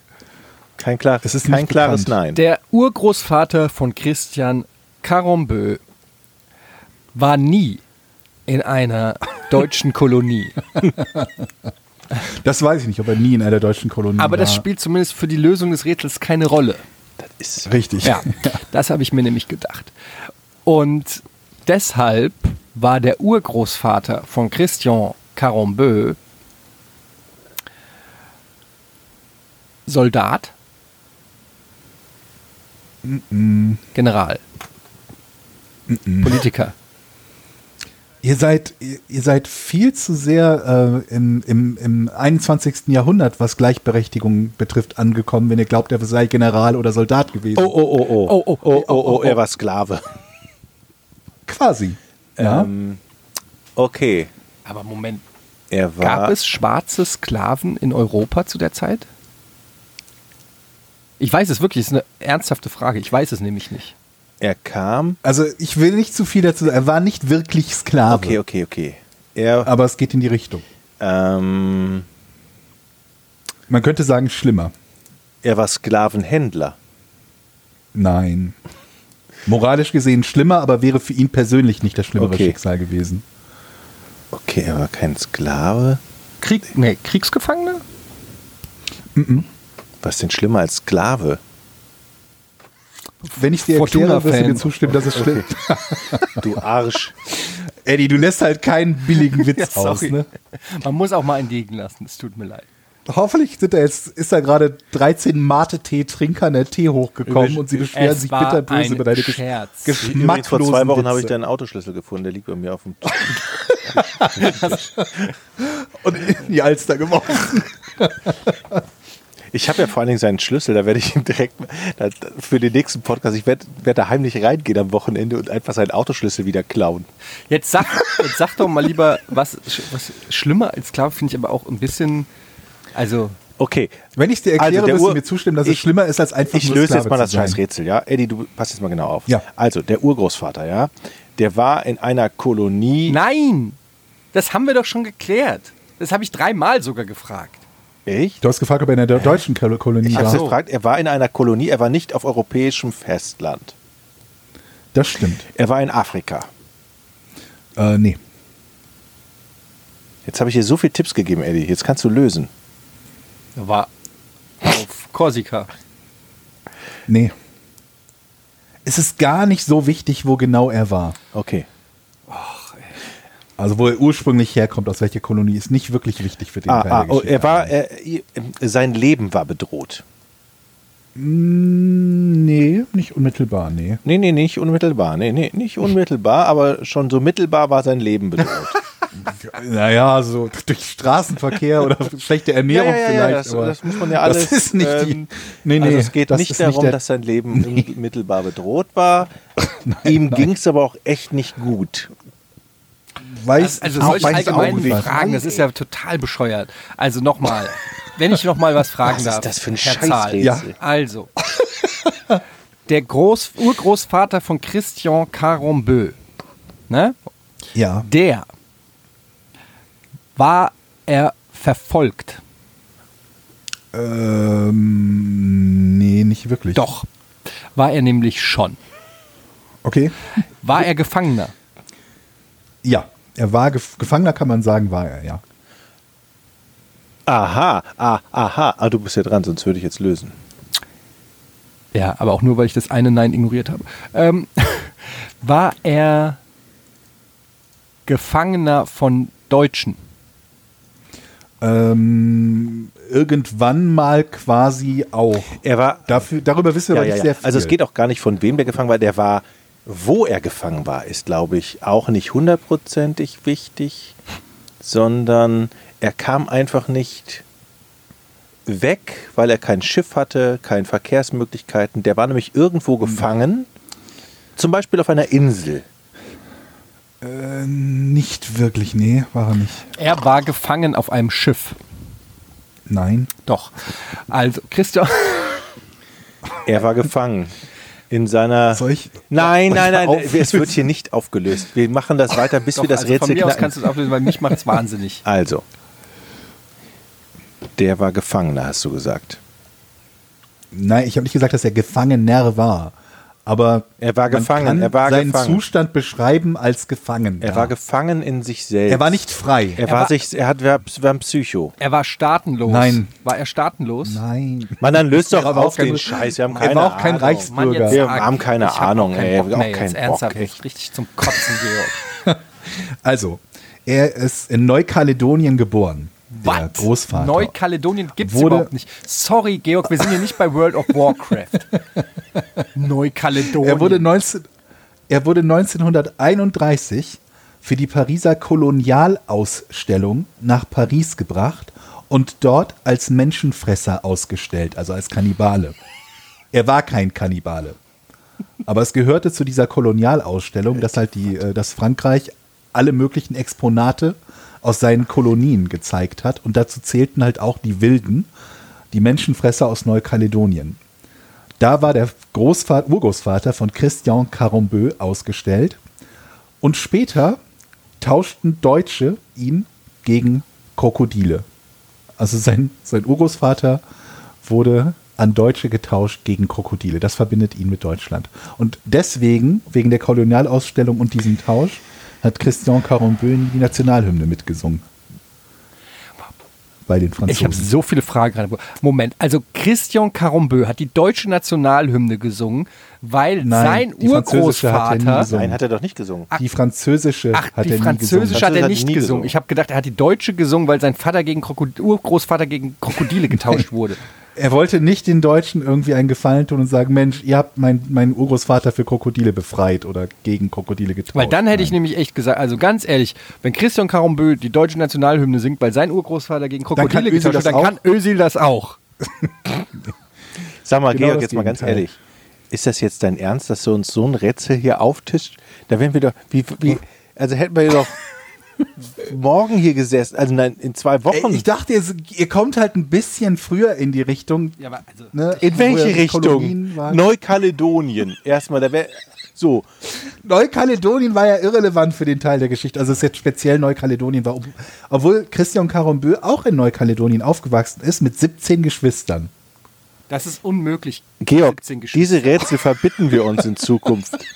Kein, klar, Es ist kein nicht klares bekannt. Nein. Der Urgroßvater von Christian Carambeu war nie in einer deutschen Kolonie. Das weiß ich nicht, ob er nie in einer deutschen Kolonie Aber war. das spielt zumindest für die Lösung des Rätsels keine Rolle. das ist Richtig. Ja, das habe ich mir nämlich gedacht. Und deshalb war der Urgroßvater von Christian Carambeu Soldat, General, Politiker. Ihr seid, ihr, ihr seid viel zu sehr äh, im, im, im 21. Jahrhundert, was Gleichberechtigung betrifft, angekommen, wenn ihr glaubt, er sei General oder Soldat gewesen. Oh, oh, oh, oh. Oh, oh, oh, oh, oh, er war Sklave. Quasi. Ja. Ähm, okay. Aber Moment, Er war. gab es schwarze Sklaven in Europa zu der Zeit? Ich weiß es wirklich, es ist eine ernsthafte Frage. Ich weiß es nämlich nicht. Er kam. Also ich will nicht zu viel dazu sagen. Er war nicht wirklich Sklave. Okay, okay, okay. Er. Aber es geht in die Richtung. Ähm, Man könnte sagen, schlimmer. er war Sklavenhändler. Nein. Moralisch gesehen schlimmer, aber wäre für ihn persönlich nicht das schlimmere Okay. Schicksal gewesen. Okay, er war kein Sklave. Krieg, nee, Kriegsgefangene? Was ist denn schlimmer als Sklave? Wenn ich dir Fortuna erkläre, wirst du Fan. mir zustimmen, dass es schlimm Du Arsch. Eddie, du lässt halt keinen billigen Witz Ja, aus. Ne? Man muss auch mal entgegen lassen, es tut mir leid. Hoffentlich sind da jetzt, ist da gerade 13 Mate-Tee-Trinker der Tee hochgekommen Übrigens, und sie beschweren es sich bitterböse über deine Scherz. Übrigens, geschmacklosen vor zwei Wochen Witze. habe ich deinen Autoschlüssel gefunden. Der liegt bei mir auf dem. und in die Alster geworfen. Ich habe ja vor allen Dingen seinen Schlüssel, da werde ich ihm direkt da, für den nächsten Podcast, ich werde werd da heimlich reingehen am Wochenende und einfach seinen Autoschlüssel wieder klauen. Jetzt sag, jetzt sag doch mal lieber, was, was schlimmer als Sklave finde ich aber auch ein bisschen, also Okay. Wenn ich es dir erkläre, Also der wirst du Ur- mir zustimmen, dass es ich- schlimmer ist, als einfach Ich löse jetzt mal das scheiß Rätsel, ja? Eddie, du passt jetzt mal genau auf. Ja. Also, der Urgroßvater, ja, der war in einer Kolonie. nein, das haben wir doch schon geklärt. Das habe ich dreimal sogar gefragt. Echt? Du hast gefragt, ob er in der deutschen Kol- Kolonie Ich habe war. gefragt, er war in einer Kolonie, er war nicht auf europäischem Festland. Das stimmt. Er war in Afrika. Äh, nee. Jetzt habe ich dir so viele Tipps gegeben, Eddie. Jetzt kannst du lösen. War auf Korsika. Nee. Es ist gar nicht so wichtig, wo genau er war. Okay. Also wo er ursprünglich herkommt, aus welcher Kolonie, ist nicht wirklich wichtig für den Ah, Teil ah, oh, er war, äh, sein Leben war bedroht. Mm, Nee, nicht unmittelbar, nee. Nee, nee, nicht unmittelbar. Nee, nee, nicht unmittelbar, aber schon so mittelbar war sein Leben bedroht. Naja, so durch Straßenverkehr oder schlechte Ernährung vielleicht. das, aber das muss man ja alles. Das ist nicht die. ähm, Nee, nee, also es geht das nicht darum, der- dass sein Leben unmittelbar bedroht war. Ihm ging es aber auch echt nicht gut. Weiß, Also auch- solche weiß ich auch allgemeinen. Fragen, das ist ja total bescheuert. Also nochmal, wenn ich nochmal was fragen Was darf. ist das für ein Herr Scheißrätsel? Ja. Also, der Groß Urgroßvater von Christian Carambeu, ne? Ja, der war er verfolgt. ähm, nee, nicht wirklich. Doch, war er nämlich schon. Okay. War er Gefangener? Ja, er war gef Gefangener, kann man sagen, war er, ja. Aha, ah, aha. Ah, du bist ja dran, sonst würde ich jetzt lösen. Ja, aber auch nur, weil ich das eine Nein ignoriert habe. Ähm, war er Gefangener von Deutschen? Ähm, irgendwann mal quasi auch. Er war. Dafür, darüber wissen wir Ja, aber ja, nicht ja. sehr viel. Also es geht auch gar nicht von wem der gefangen war. Der war, wo er gefangen war, ist, glaube ich, auch nicht hundertprozentig wichtig, sondern er kam einfach nicht weg, weil er kein Schiff hatte, keine Verkehrsmöglichkeiten. Der war nämlich irgendwo gefangen, zum Beispiel auf einer Insel. Äh, nicht wirklich, nee, war er nicht. Er war gefangen auf einem Schiff. Nein. Doch. Also, Christian. Er war gefangen in seiner. Soll ich- Nein, nein, nein, auflösen? es wird hier nicht aufgelöst. Wir machen das weiter, bis Doch, wir das also von Rätsel mir aus knacken. kannst du es auflösen, weil mich macht es wahnsinnig. Also, der war Gefangener, hast du gesagt. Nein, ich habe nicht gesagt, dass er Gefangener war. Aber Er war man gefangen, kann er war seinen gefangen. Zustand beschreiben als gefangen. Er ja. war gefangen in sich selbst. er war nicht frei. Er, Er war, war- sich, er hat, war, war ein Psycho. Er war staatenlos. Nein. War er staatenlos? Nein. Mann, dann löst doch Er auf den kein- Scheiß. Wir haben er keine war auch kein Ahnung. Reichsbürger. Mann, Wir haben keine Ich hab Ahnung, auch keinen ey. Bock auch keinen. Bock, Ernsthaft, ich richtig zum Kotzen, Georg. Also, er ist in Neukaledonien geboren. Der? Großvater. Neukaledonien gibt es überhaupt nicht. Sorry, Georg, wir sind hier nicht bei World of Warcraft. Neukaledonien. er, wurde 19, er wurde 1931 für die Pariser Kolonialausstellung nach Paris gebracht und dort als Menschenfresser ausgestellt, also als Kannibale. Er war kein Kannibale. Aber es gehörte zu dieser Kolonialausstellung, dass halt die, äh, dass Frankreich alle möglichen Exponate aus seinen Kolonien gezeigt hat. Und dazu zählten halt auch die Wilden, die Menschenfresser aus Neukaledonien. Da war der Großvater, Urgroßvater von Christian Carambeu ausgestellt. Und später tauschten Deutsche ihn gegen Krokodile. Also sein, sein Urgroßvater wurde an Deutsche getauscht gegen Krokodile. Das verbindet ihn mit Deutschland. Und deswegen, wegen der Kolonialausstellung und diesem Tausch, hat Christian nie die Nationalhymne mitgesungen. Bei den Ich habe Franzosen. so viele Fragen gerade. Moment, also Christian Carambeu hat die deutsche Nationalhymne gesungen, weil Nein, sein die französische hat er nie Urgroßvater. gesungen. Nein, hat er doch nicht gesungen. die französische Ach, hat die er nie französische gesungen. hat er nicht gesungen. gesungen. Ich habe gedacht, er hat die deutsche gesungen, weil sein Vater gegen Krokodil, Urgroßvater gegen Krokodile getauscht wurde. Er wollte nicht den Deutschen irgendwie einen Gefallen tun und sagen, Mensch, ihr habt mein- meinen Urgroßvater für Krokodile befreit oder gegen Krokodile getauscht. Weil dann hätte ich Nein. nämlich echt gesagt, also ganz ehrlich, wenn Christian Carambeu die deutsche Nationalhymne singt, weil sein Urgroßvater gegen Krokodile getauscht hat, dann auch? kann Özil das auch. Sag mal, Genau Georg, jetzt mal ganz Gegenteil. ehrlich. Ist das jetzt dein Ernst, dass du uns so ein Rätsel hier auftischt? Da wären wir doch, wie, wie, also hätten wir doch morgen hier gesessen, also nein, in zwei Wochen. Ey, ich dachte, ihr, ihr kommt halt ein bisschen früher in die Richtung. Ja, aber also, Ne, in welche Richtung? Neukaledonien. Erstmal, da wäre, so. Neukaledonien war ja irrelevant für den Teil der Geschichte. Also es ist jetzt speziell Neukaledonien war. ob- Obwohl Christian Carambeu auch in Neukaledonien aufgewachsen ist mit 17 Geschwistern. das ist unmöglich. Georg, 17 Geschwister. diese Rätsel verbitten wir uns in Zukunft.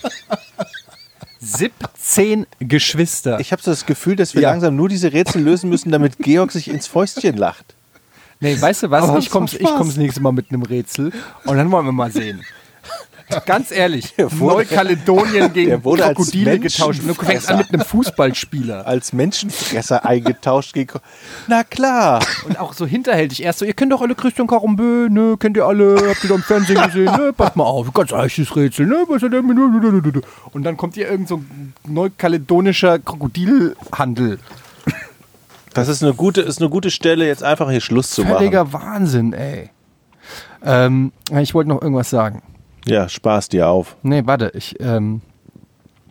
17 Geschwister. Ich habe so das Gefühl, dass wir Ja. langsam nur diese Rätsel lösen müssen, damit Georg sich ins Fäustchen lacht. Nee, weißt du was? Aber ich komme ich das nächste Mal mit einem Rätsel und dann wollen wir mal sehen. Ganz ehrlich, Neukaledonien gegen Krokodile getauscht. Und Du fängst an mit einem Fußballspieler. Als Menschenfresser eingetauscht gegen. Na klar. Und auch so hinterhältig erst so, ihr kennt doch alle Christian Carambeu, ne, kennt ihr alle, habt ihr doch im Fernsehen gesehen, ne, passt mal auf, ganz leichtes Rätsel, ne, was hat der mit, und dann kommt hier irgend so ein neukaledonischer Krokodilhandel. Das ist eine gute, ist eine gute Stelle, jetzt einfach hier Schluss zu machen. Völliger Wahnsinn, ey. Ähm, ich wollte noch irgendwas sagen. Ja, Spaß dir auf. Nee, warte, ich, ähm,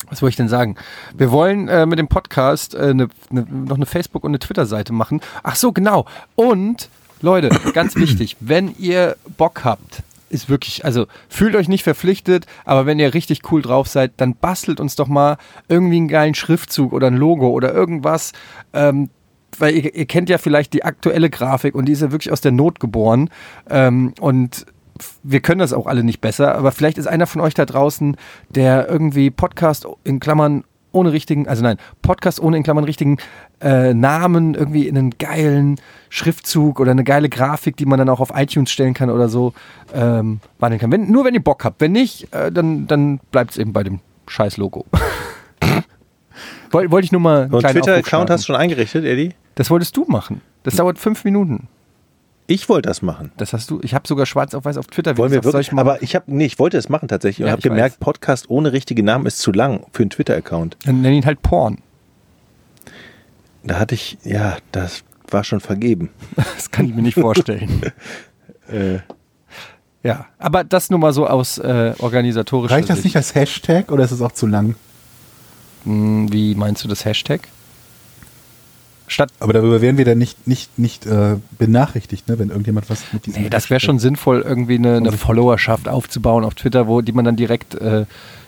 was wollte ich denn sagen? Wir wollen äh, mit dem Podcast äh, ne, ne, noch eine Facebook- und eine Twitter-Seite machen. Ach so, genau. Und, Leute, ganz wichtig, wenn ihr Bock habt, ist wirklich, also fühlt euch nicht verpflichtet, aber wenn ihr richtig cool drauf seid, dann bastelt uns doch mal irgendwie einen geilen Schriftzug oder ein Logo oder irgendwas. Ähm, weil ihr, ihr kennt ja vielleicht die aktuelle Grafik und die ist ja wirklich aus der Not geboren. Ähm, und wir können das auch alle nicht besser, aber vielleicht ist einer von euch da draußen, der irgendwie Podcast in Klammern ohne richtigen, also nein, Podcast ohne in Klammern richtigen äh, Namen irgendwie in einen geilen Schriftzug oder eine geile Grafik, die man dann auch auf iTunes stellen kann oder so, ähm, wandeln kann. Wenn, nur wenn ihr Bock habt. Wenn nicht, äh, dann, dann bleibt es eben bei dem scheiß Logo. Woll- Wollte ich nur mal einen Aufruf Twitter-Account hast du schon eingerichtet, Eddie? Das wolltest du machen. Das dauert fünf Minuten. Ich wollte das machen. Das hast du. Ich habe sogar schwarz auf weiß auf Twitter. Wollen wir wirklich? ich mal- Aber ich habe, nee, ich wollte es machen tatsächlich und Ja, habe gemerkt, weiß. Podcast ohne richtige Namen ist zu lang für einen Twitter-Account. Dann nenn ihn halt Porn. Da hatte ich, ja, das war schon vergeben. Das kann ich mir nicht vorstellen. Äh, ja, aber das nur mal so aus äh, organisatorischer Reicht das Sicht. nicht als Hashtag oder ist es auch zu lang? Hm, Wie meinst du das Hashtag? Statt. Aber darüber werden wir dann nicht, nicht, nicht äh, benachrichtigt, ne, wenn irgendjemand was mit diesem Nee, das wäre schon sinnvoll, irgendwie eine, eine Followerschaft aufzubauen auf Twitter, wo die man dann direkt äh,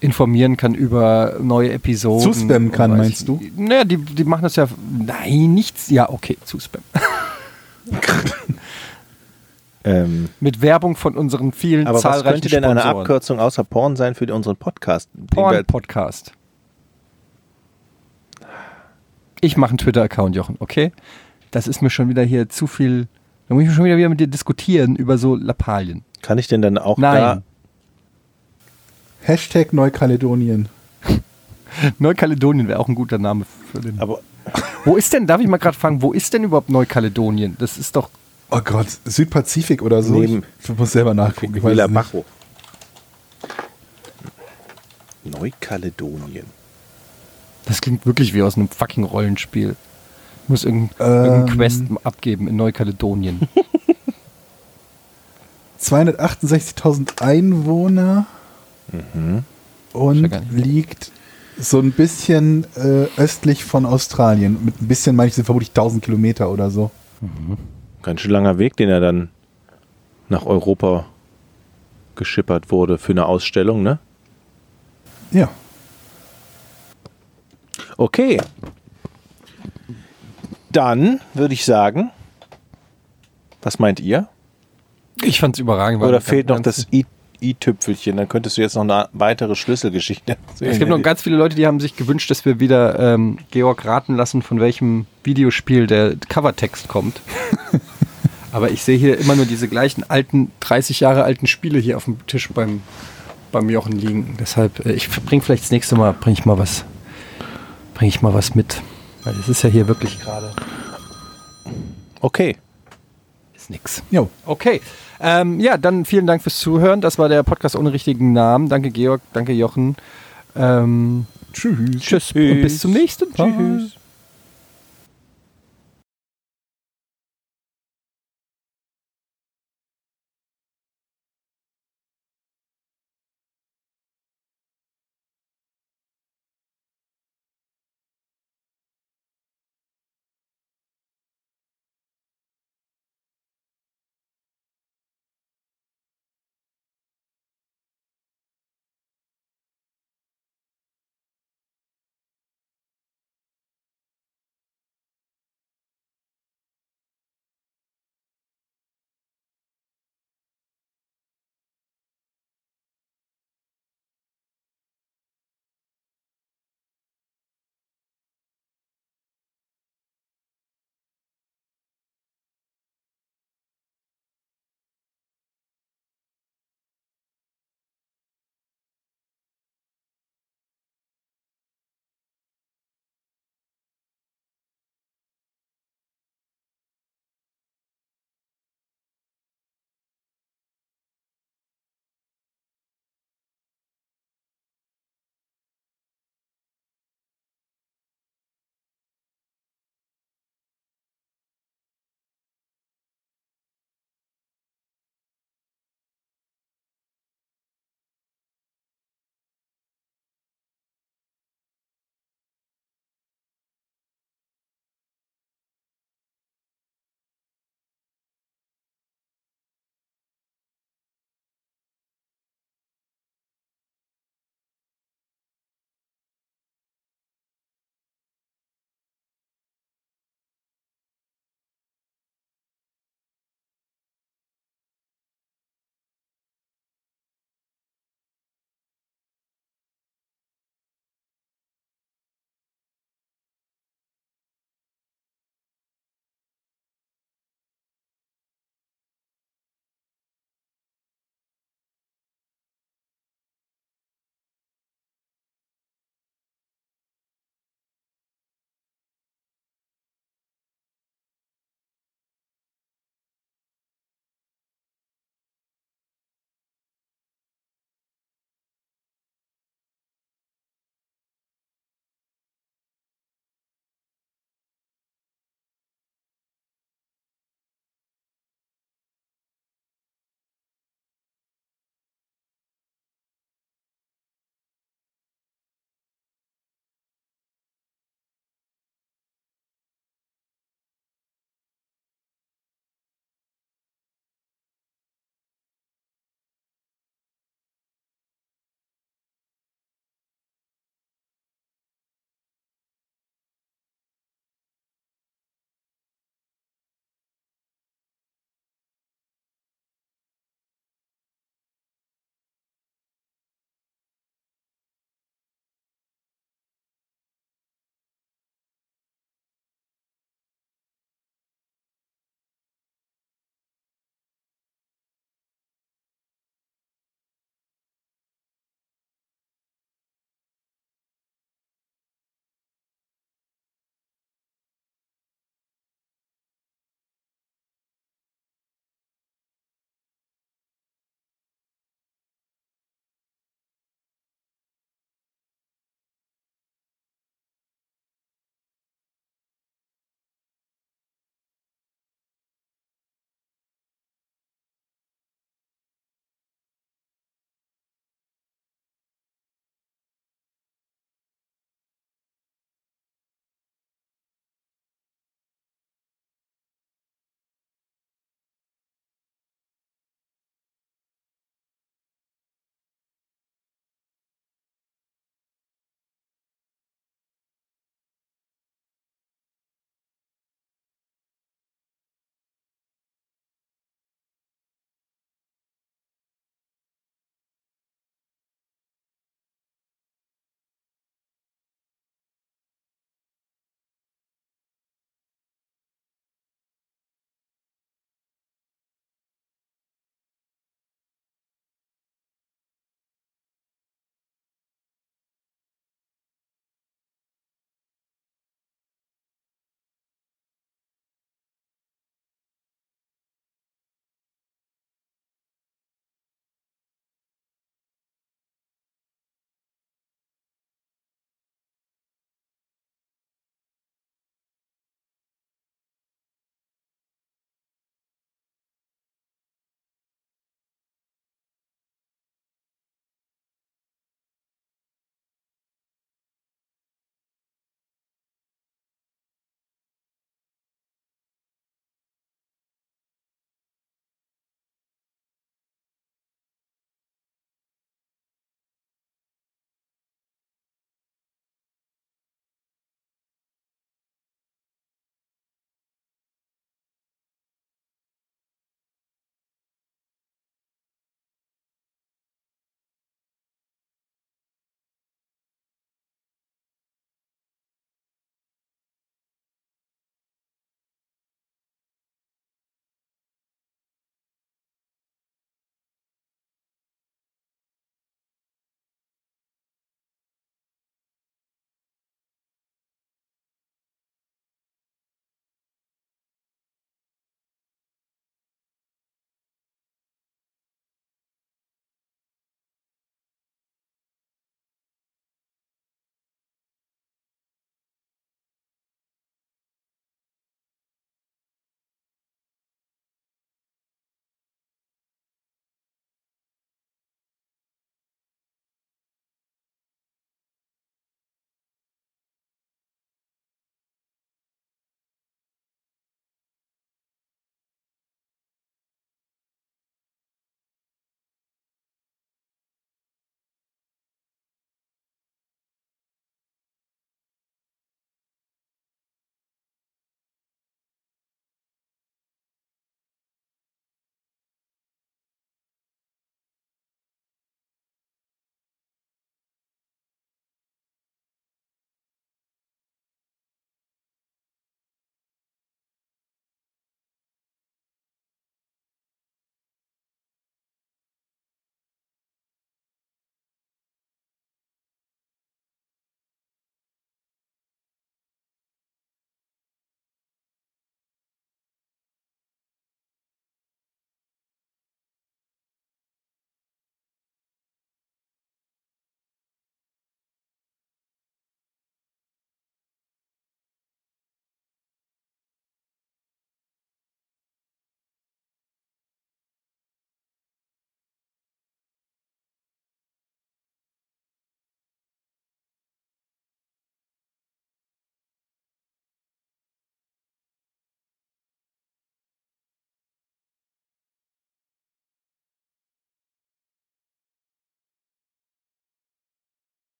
informieren kann über neue Episoden. Zuspammen kann, meinst du? Naja, die, die machen das ja. Nein, nichts. Ja, okay, zuspammen. ähm, Mit Werbung von unseren vielen aber was zahlreichen könnte denn eine Sponsoren. Abkürzung außer Porn sein für unseren Podcast? Porn-Podcast. Ich mache einen Twitter-Account, Jochen, okay? Das ist mir schon wieder hier zu viel. Da muss ich schon wieder, wieder mit dir diskutieren über so Lappalien. Kann ich denn dann auch Nein. Hashtag Neukaledonien. Neukaledonien wäre auch ein guter Name für den. da, aber Wo ist denn, darf ich mal gerade fragen, wo ist denn überhaupt Neukaledonien? Das ist doch. Oh Gott, Südpazifik oder so. Neben- ich, ich muss selber nachgucken. Ich weiß Villa. Bajo. Neukaledonien. Das klingt wirklich wie aus einem fucking Rollenspiel. Ich muss irgendein, Ähm. irgendein Quest abgeben in Neukaledonien. 268.000 Einwohner ja und liegt so ein bisschen äh, östlich von Australien. Mit ein bisschen meine ich sind vermutlich 1000 Kilometer oder so. Ganz schön langer Weg, den er dann nach Europa geschippert wurde für eine Ausstellung, ne? Ja. Okay. Dann würde ich sagen, was meint ihr? Ich fand's überragend. weil Oder fehlt noch das I- i-Tüpfelchen? Dann könntest du jetzt noch eine weitere Schlüsselgeschichte erzählen. Es gibt noch ganz viele Leute, die haben sich gewünscht, dass wir wieder ähm, Georg raten lassen, von welchem Videospiel der Covertext kommt. Aber ich sehe hier immer nur diese gleichen alten, 30 Jahre alten Spiele hier auf dem Tisch beim, beim Jochen liegen. Deshalb, äh, ich bringe vielleicht das nächste Mal, bringe ich mal was, bringe ich mal was mit. Weil es ist ja hier wirklich gerade, Okay. ist nix. Jo. Okay. Ähm, ja, dann vielen Dank fürs Zuhören. Das war der Podcast ohne richtigen Namen. Danke Georg, danke Jochen. Ähm, Tschüss. tschüss und bis zum nächsten Mal. Tschüss.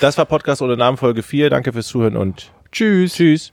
Das war Podcast ohne Namen Folge 4. Danke fürs Zuhören und Tschüss. tschüss.